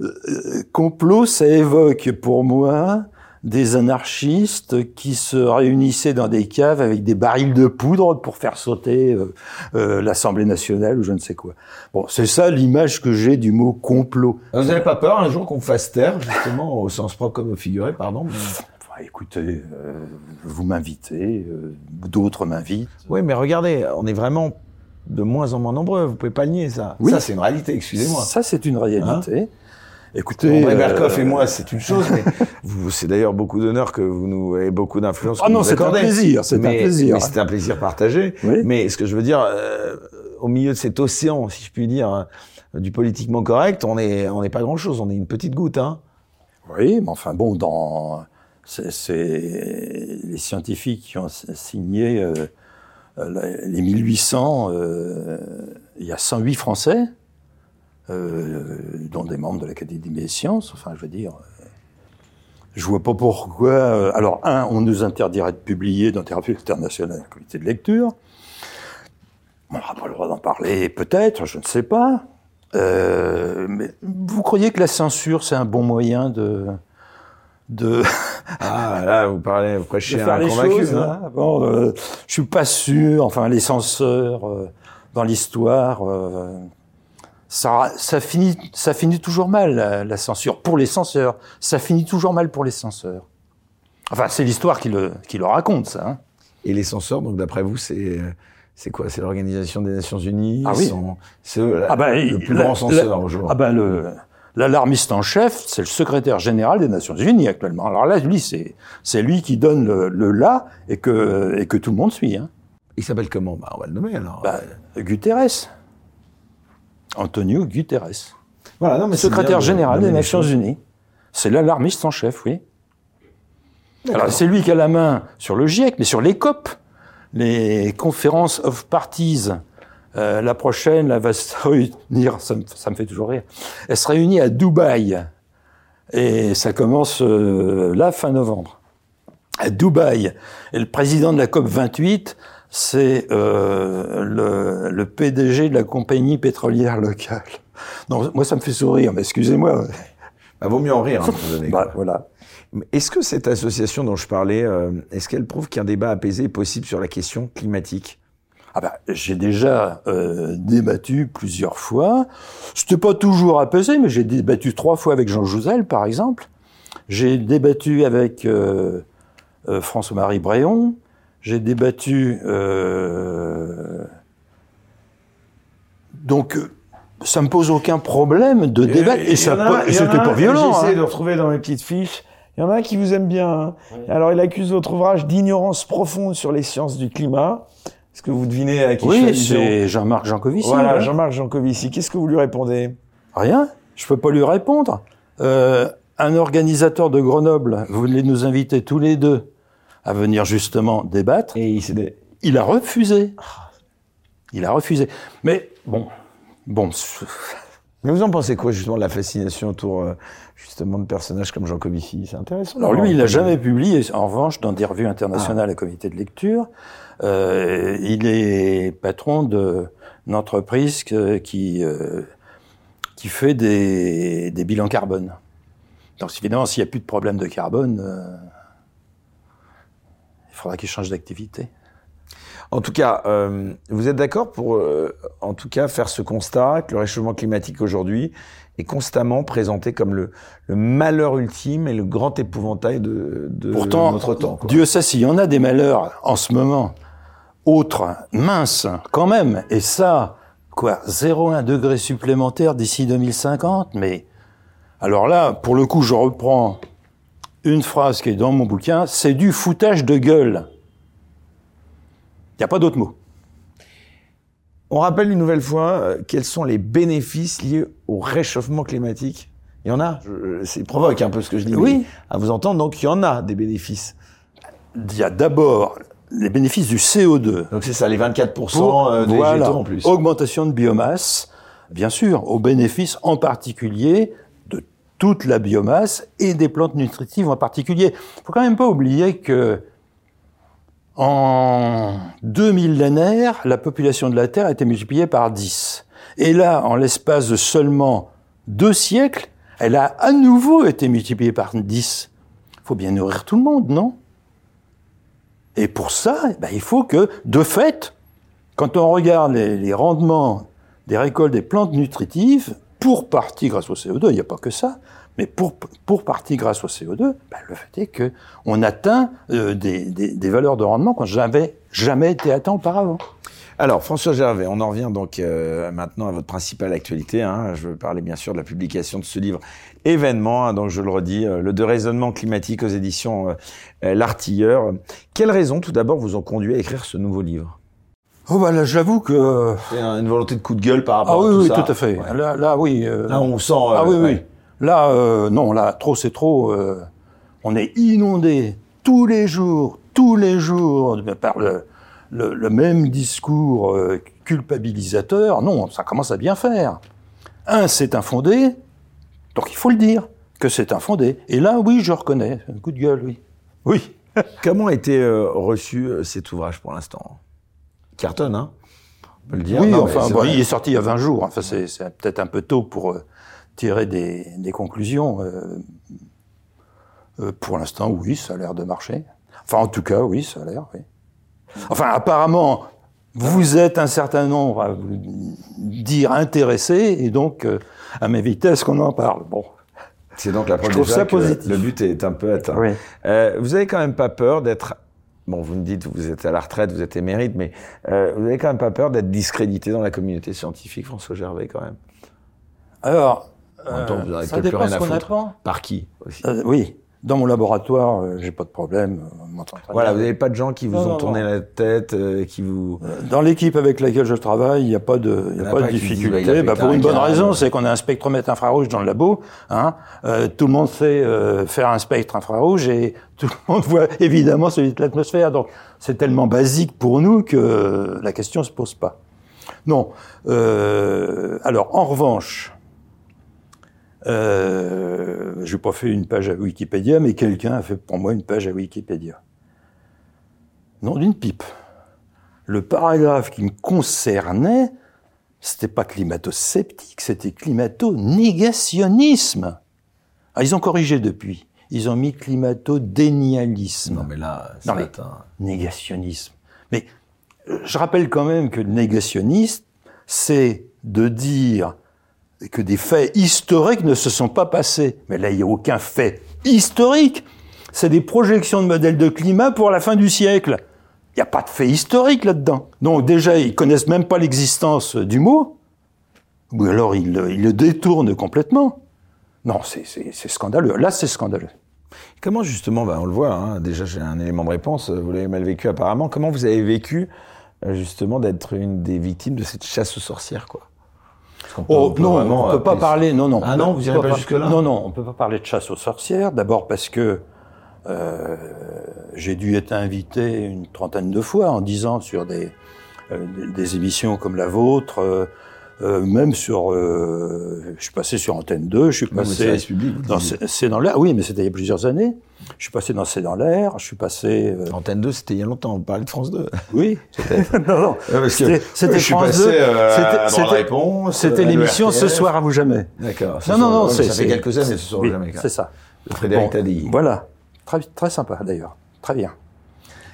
Euh, complot, ça évoque pour moi des anarchistes qui se réunissaient dans des caves avec des barils de poudre pour faire sauter euh, euh, l'Assemblée nationale ou je ne sais quoi. Bon, c'est ça l'image que j'ai du mot complot. Vous n'avez pas peur un jour qu'on fasse taire, justement, au sens propre comme au figuré, pardon enfin, Écoutez, euh, vous m'invitez, euh, d'autres m'invitent. Oui, mais regardez, on est vraiment de moins en moins nombreux. Vous pouvez pas le nier, ça. Oui. Ça, c'est une réalité, excusez-moi. Ça, c'est une réalité. Hein? Écoutez, André euh, Berkoff et moi, c'est une chose, mais vous, c'est d'ailleurs beaucoup d'honneur que vous nous et beaucoup d'influence. Ah que non, c'est un plaisir, c'est un plaisir. c'est un plaisir partagé. Oui. Mais ce que je veux dire, euh, au milieu de cet océan, si je puis dire, euh, du politiquement correct, on est, on n'est pas grand chose. On est une petite goutte, hein. Oui, mais enfin bon, dans c'est les scientifiques qui ont signé euh, euh, les 1800. euh, il y a 108 Français, euh, dont des membres de l'Académie des sciences. Enfin, je veux dire, euh, je vois pas pourquoi. euh, alors, un, on nous interdirait de publier dans Thérapie internationale, un comité de lecture. On n'aura pas le droit d'en parler, peut-être, je ne sais pas. Euh, mais vous croyez que la censure, c'est un bon moyen de de, Ah, là, vous parlez, vous prêchez un les convaincu, choses hein. hein Bon, euh, je suis pas sûr. Enfin, les censeurs euh, dans l'histoire, euh, ça, ça finit, ça finit toujours mal la, la censure pour les censeurs. Ça finit toujours mal pour les censeurs. Enfin, c'est l'histoire qui le, qui le raconte, ça. hein. Et les censeurs, donc d'après vous, c'est c'est quoi? C'est l'Organisation des Nations Unies? Ah oui. C'est Ah ben, le plus la- grand censeur aujourd'hui. Ah ben le l'alarmiste en chef, c'est le secrétaire général des Nations Unies actuellement. Alors là, lui, c'est c'est lui qui donne le, le là et que et que tout le monde suit. Hein. Il s'appelle comment? Bah, On va le nommer alors. Bah, Guterres, Antonio Guterres, voilà, non, mais secrétaire de général des Nations. Unies. C'est l'alarmiste en chef, oui. Alors c'est lui qui a la main sur le GIEC, mais sur les COP, les conférences of parties. Euh, la prochaine, elle va se réunir, ça me, ça me fait toujours rire. Elle se réunit à Dubaï. Et ça commence euh, là, fin novembre. À Dubaï. Et le président de la COP 28, c'est euh, le, le PDG de la compagnie pétrolière locale. Non, moi, ça me fait sourire, mais excusez-moi. Bah, vaut mieux en rire, à un moment donné, Bah, voilà. Est-ce que cette association dont je parlais, euh, est-ce qu'elle prouve qu'un débat apaisé est possible sur la question climatique? Ah bah, j'ai déjà euh, débattu plusieurs fois. C'était pas toujours apaisé, mais j'ai débattu trois fois avec Jean Jouzel, par exemple. J'ai débattu avec euh, euh, François-Marie Bréon. J'ai débattu. euh, Donc, euh, ça me pose aucun problème de débattre. Et, ça pas- et c'était pas violent. J'essaie hein. de retrouver dans mes petites fiches. Il y en a un qui vous aime bien. hein. Alors, il accuse votre ouvrage d'ignorance profonde sur les sciences du climat. Est-ce que vous devinez à qui je Oui, allusion c'est Jean-Marc Jancovici. Voilà, ouais. Jean-Marc Jancovici. Qu'est-ce que vous lui répondez? Rien. Je peux pas lui répondre. Euh, un organisateur de Grenoble voulait nous inviter tous les deux à venir justement débattre. Et il Il a refusé. Il a refusé. Mais bon, bon, Mais vous en pensez quoi justement de la fascination autour euh, justement de personnages comme Jean Covici? C'est intéressant. Alors lui, il n'a jamais publié, en revanche, dans des revues internationales à comité de lecture. Euh, il est patron d'une entreprise qui, euh, qui fait des, des bilans carbone. Donc évidemment, s'il n'y a plus de problème de carbone, euh, il faudra qu'il change d'activité. En tout cas, euh, vous êtes d'accord pour, euh, en tout cas, faire ce constat que le réchauffement climatique aujourd'hui est constamment présenté comme le, le malheur ultime et le grand épouvantail de, de Pourtant, notre temps. quoi. Dieu sait s'il y en a des malheurs en ce moment, autres, minces, quand même. Et ça, quoi, 0,1 degré supplémentaire d'ici 2050, mais alors là, pour le coup, je reprends une phrase qui est dans mon bouquin, c'est du foutage de gueule. Il n'y a pas d'autre mot. On rappelle une nouvelle fois euh, quels sont les bénéfices liés au réchauffement climatique. Il y en a. Je- C'est provoque un peu ce que je dis. Oui. À vous entendre, donc il y en a des bénéfices. Il y a d'abord les bénéfices du CO2. Donc c'est ça, les 24% Pour- euh, des voilà, en plus. Augmentation de biomasse, bien sûr, au bénéfice en particulier toute la biomasse et des plantes nutritives en particulier. Il faut quand même pas oublier que en deux millénaires, la population de la Terre a été multipliée par 10. Et là, en l'espace de seulement deux siècles, elle a à nouveau été multipliée par 10. faut bien nourrir tout le monde, non? Et pour ça, eh ben, il faut que, de fait, quand on regarde les rendements des récoltes des plantes nutritives, pour partie grâce au CO2, il n'y a pas que ça, mais pour, pour partie grâce au CO2, ben, le fait est qu'on atteint euh, des, des, valeurs de rendement qu'on n'avait jamais été atteint auparavant. Alors, François Gervais, on en revient donc euh, maintenant à votre principale actualité. Hein. Je veux parler bien sûr de la publication de ce livre événement, hein, donc je le redis, euh, le de raisonnement climatique aux éditions L'Artilleur. Quelles raisons, tout d'abord, vous ont conduit à écrire ce nouveau livre? Oh bah là, j'avoue que c'est une volonté de coup de gueule par rapport ah, oui, à tout oui, ça. tout à fait. Ouais. Là, là, oui. euh, Là, on sent. ah euh, oui, oui. ouais. Là, euh, non, là, trop c'est trop. on est inondé tous les jours, tous les jours par le, le, le même discours culpabilisateur. Non, ça commence à bien faire. Un, c'est infondé, donc il faut le dire que c'est infondé. Et là, oui, je reconnais, un coup de gueule, oui. Oui. Comment a été reçu cet ouvrage pour l'instant? Carton, hein On peut le dire. Oui, Non, enfin, bon, vrai. il est sorti il y a 20 jours. Enfin, c'est peut-être un peu tôt pour euh, tirer des, des conclusions. euh. Euh, pour l'instant, oui, ça a l'air de marcher. Enfin, en tout cas, oui, ça a l'air, oui. Enfin, apparemment, vous êtes un certain nombre à vous dire intéressés, et donc, euh, à à ce qu'on en parle. Bon. C'est donc la preuve trouve déjà ça que positif. le but est un peu atteint. Oui. Euh, vous avez quand même pas peur d'être. Bon, vous me dites, vous êtes à la retraite, vous êtes émérite, mais euh, vous avez quand même pas peur d'être discrédité dans la communauté scientifique, François Gervais, quand même? Alors, En temps, vous euh, ça plus rien à foutre. Par qui aussi? Euh, oui, dans mon laboratoire, euh, j'ai pas de problème. très Voilà, vous n'avez pas de gens qui vous Non, ont non, tourné non. la tête, euh, qui vous. Dans l'équipe avec laquelle je travaille, il n'y a pas de, il y a pas pas de difficulté. bah, Bah, pour un une bonne raison, c'est qu'on a un spectromètre infrarouge dans le labo. Hein. Euh, tout le monde sait euh, faire un spectre infrarouge et tout le monde voit évidemment celui de l'atmosphère. Donc c'est tellement basique pour nous que la question se pose pas. Non. Euh, alors en revanche, euh, j'ai pas fait une page à Wikipédia, mais quelqu'un a fait pour moi une page à Wikipédia. Non d'une pipe le paragraphe qui me concernait, c'était pas climato-sceptique, c'était climato-négationnisme. Ah, ils ont corrigé depuis. Ils ont mis climato-dénialisme. Non, mais là, mais- atteint. Négationnisme. Mais euh, je rappelle quand même que le négationniste, c'est de dire que des faits historiques ne se sont pas passés. Mais là, il n'y a aucun fait historique. C'est des projections de modèles de climat pour la fin du siècle. Il n'y a pas de fait historique là-dedans. Donc déjà, ils connaissent même pas l'existence du mot. Ou alors, ils, le- détournent complètement. Non, c'est scandaleux. Là, c'est scandaleux. Comment justement, bah, on le voit, hein, déjà j'ai un élément de réponse, vous l'avez mal vécu apparemment, comment vous avez vécu euh, justement d'être une des victimes de cette chasse aux sorcières quoi? Peut- Oh, on peut non, on peut euh, pas parler. Non, non. Ah non, vous irez pas jusque-là Non, non, on peut pas parler de chasse aux sorcières. D'abord parce que euh, j'ai dû être invité une trentaine de fois en dix ans sur des, euh, des- des émissions comme la vôtre, euh, même sur. euh, je suis passé sur Antenne 2, je suis passé. vous. C'est dans l'air. Oui, mais c'était il y a plusieurs années. Je suis passé dans C'est dans l'air. Je suis passé. euh, Antenne 2, c'était il y a longtemps, on parlait de France 2. oui. non, non. C'était- France passé 2. euh, C'était- à c'était- réponse. C'était à l'émission Ce soir à vous jamais. D'accord. Non, non, non, Ça fait quelques années, ce soir oui, jamais. C'est ça. Frédéric Tadei. Voilà. Très, très sympa d'ailleurs. Très bien.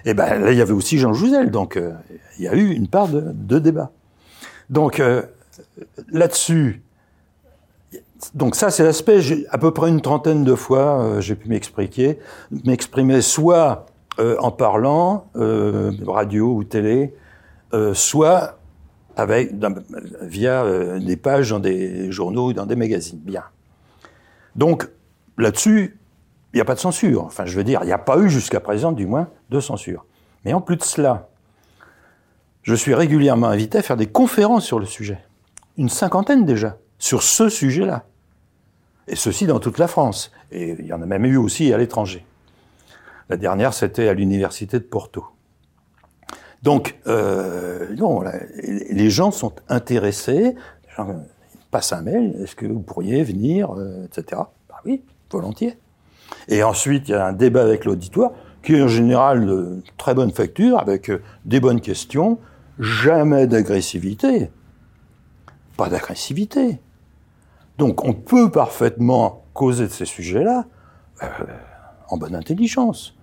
Et ben là, il y avait aussi Jean Jouzel, donc euh, il y a eu une part de, de débat. Donc euh, là-dessus, donc ça c'est l'aspect, à peu près une trentaine de fois, euh, j'ai pu m'exprimer, m'exprimer soit euh, en parlant, euh, radio ou télé, soit avec, via des pages dans des journaux ou dans des magazines. Bien. Donc là-dessus, il n'y a pas de censure. Enfin, je veux dire, il n'y a pas eu jusqu'à présent, du moins, de censure. Mais en plus de cela, je suis régulièrement invité à faire des conférences sur le sujet. Une cinquantaine déjà, sur ce sujet-là. Et ceci dans toute la France. Et il y en a même eu aussi à l'étranger. La dernière, c'était à l'université de Porto. Donc, euh, non, là, les gens sont intéressés. Les gens passent un mail, est-ce que vous pourriez venir, euh, etc. Bah oui, volontiers. Et ensuite, il y a un débat avec l'auditoire, qui est en général de très bonne facture, avec euh, des bonnes questions, jamais d'agressivité. Pas d'agressivité. Donc on peut parfaitement causer de ces sujets-là euh, en bonne intelligence.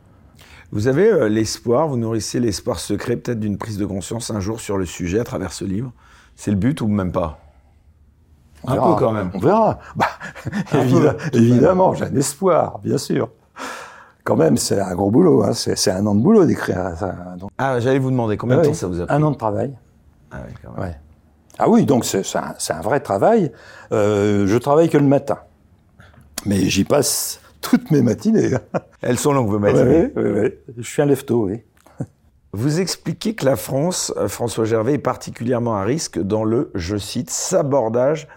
Vous avez euh, l'espoir, vous nourrissez l'espoir secret peut-être d'une prise de conscience un jour sur le sujet à travers ce livre? C'est le but ou même pas? On Un peu quand même. On verra. Bah, évidemment, j'ai un espoir, bien sûr. Quand même, c'est un gros boulot. Hein. C'est un an de boulot d'écrire ça. Ah, j'allais vous demander combien de temps ça vous a pris? Un an de travail. Ah oui, quand même. Ah oui, donc c'est un, un, vrai travail. Euh, je travaille que le matin. Mais j'y passe toutes mes matinées. Elles sont longues, vos matinées. Oui, oui, oui. Je suis un lefto, oui. Vous expliquez que la France, euh, François Gervais, est particulièrement à risque dans le, je cite, sabordage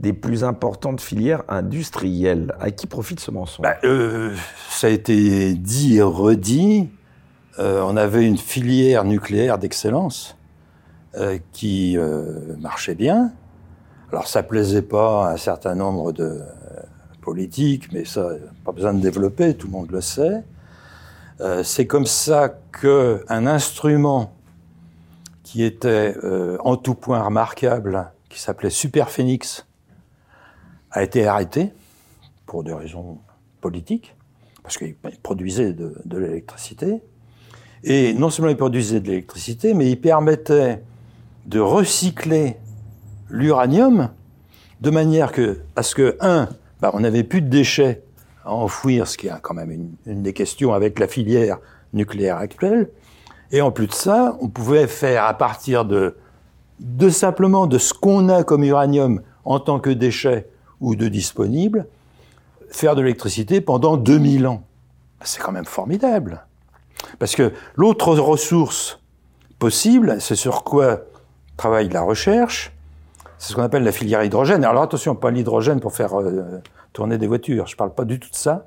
des plus importantes filières industrielles. À qui profite ce mensonge? Bah, euh, Ça a été dit et redit. Euh, on avait une filière nucléaire d'excellence euh, qui euh, marchait bien. Alors ça plaisait pas à un certain nombre de euh, politiques, mais ça, pas besoin de développer, tout le monde le sait. C'est comme ça qu'un instrument qui était en tout point remarquable, qui s'appelait Super Phoenix, a été arrêté pour des raisons politiques, parce qu'il produisait de l'électricité. Et non seulement il produisait de l'électricité, mais il permettait de recycler l'uranium de manière que, à ce que, un, bah, on n'avait plus de déchets à enfouir, ce qui est quand même une, une, des questions avec la filière nucléaire actuelle. Et en plus de ça, on pouvait faire à partir de, de simplement de ce qu'on a comme uranium en tant que déchet ou de disponible, faire de l'électricité pendant 2000 ans. C'est quand même formidable. Parce que l'autre ressource possible, c'est sur quoi travaille la recherche, c'est ce qu'on appelle la filière hydrogène. Alors attention, pas l'hydrogène pour faire euh, tourner des voitures, je ne parle pas du tout de ça.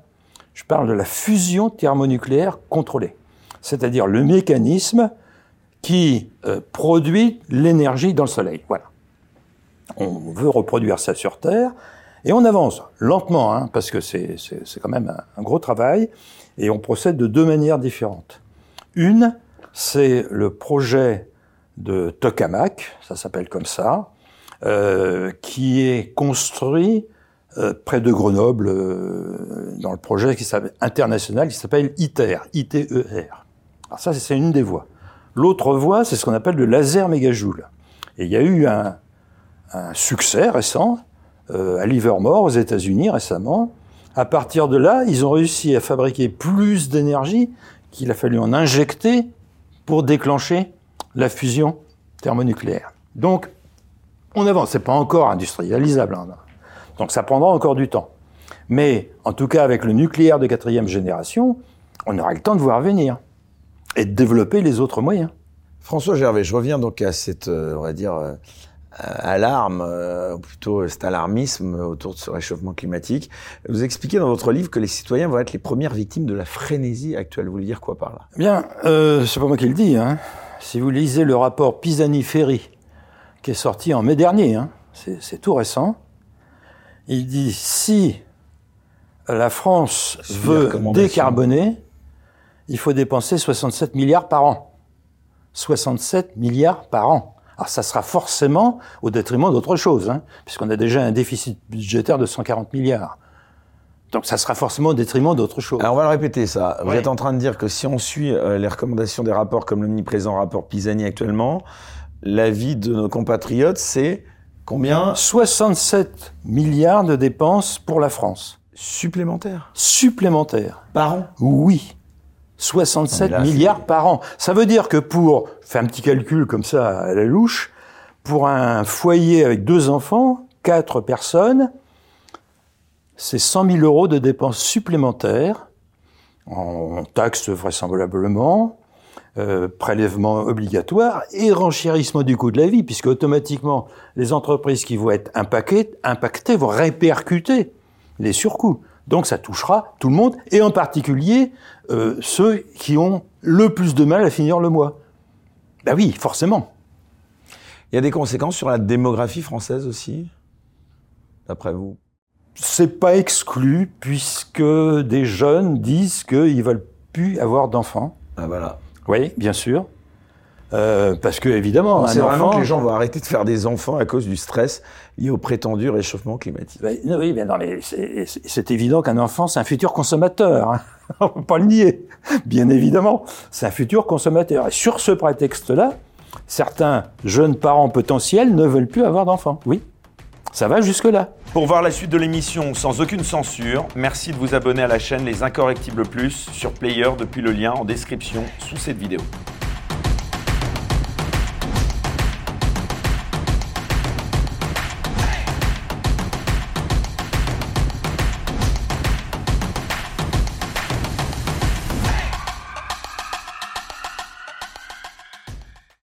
Je parle de la fusion thermonucléaire contrôlée, c'est-à-dire le mécanisme qui euh, produit l'énergie dans le Soleil. Voilà. On veut reproduire ça sur Terre, et on avance lentement, hein, parce que c'est quand même un, un, gros travail, et on procède de deux manières différentes. Une, c'est le projet de tokamak, ça s'appelle comme ça, euh, qui est construit euh, près de Grenoble euh, dans le projet qui international qui s'appelle ITER, ITER. Alors ça, c'est une des voies. L'autre voie, c'est ce qu'on appelle le laser mégajoule. Et il y a eu un, un succès récent euh, à Livermore, aux États-Unis, récemment. À partir de là, ils ont réussi à fabriquer plus d'énergie qu'il a fallu en injecter pour déclencher la fusion thermonucléaire. Donc, on avance. C'est pas encore industrialisable. Hein. Donc, ça prendra encore du temps. Mais, en tout cas, avec le nucléaire de quatrième génération, on aura le temps de voir venir et de développer les autres moyens. François Gervais, je reviens donc à cette, euh, on va dire, euh, alarme, euh, ou plutôt cet alarmisme autour de ce réchauffement climatique. Vous expliquez dans votre livre que les citoyens vont être les premières victimes de la frénésie actuelle. Vous voulez dire quoi par là? Bien, euh, c'est pas moi qui le dis. Hein. Si vous lisez le rapport Pisani-Ferry, qui est sorti en mai dernier, hein, c'est tout récent, il dit si la France veut décarboner, il faut dépenser 67 milliards par an. 67 milliards par an. Alors ça sera forcément au détriment d'autre chose, hein, puisqu'on a déjà un déficit budgétaire de 140 milliards. Donc ça sera forcément au détriment d'autre chose. Alors on va le répéter ça. Vous êtes en train de dire que si on suit euh, les recommandations des rapports comme l'omniprésent rapport Pisani actuellement, l'avis de nos compatriotes, c'est combien? 67 milliards de dépenses pour la France. Supplémentaires? Supplémentaires. Par an? Oui. 67 là, milliards par an. Ça veut dire que pour, faire un petit calcul comme ça à la louche, pour un foyer avec deux enfants, quatre personnes, c'est 100 000 euros de dépenses supplémentaires, en taxes vraisemblablement, euh, prélèvements obligatoires et renchérissement du coût de la vie, puisque automatiquement, les entreprises qui vont être impactées, impactées vont répercuter les surcoûts. Donc ça touchera tout le monde, et en particulier euh, ceux qui ont le plus de mal à finir le mois. Ben oui, forcément. Il y a des conséquences sur la démographie française aussi, d'après vous? C'est pas exclu, puisque des jeunes disent qu'ils veulent plus avoir d'enfants. Ah voilà. Oui, bien sûr. Euh, parce que évidemment, C'est vraiment que les gens vont arrêter de faire des enfants à cause du stress lié au prétendu réchauffement climatique. Ben, oui, mais c'est c'est évident qu'un enfant, c'est un futur consommateur. Hein. On peut pas le nier, bien évidemment. C'est un futur consommateur. Et sur ce prétexte-là, certains jeunes parents potentiels ne veulent plus avoir d'enfants. Oui, ça va jusque-là. Pour voir la suite de l'émission sans aucune censure, merci de vous abonner à la chaîne Les Incorrectibles Plus sur Player depuis le lien en description sous cette vidéo.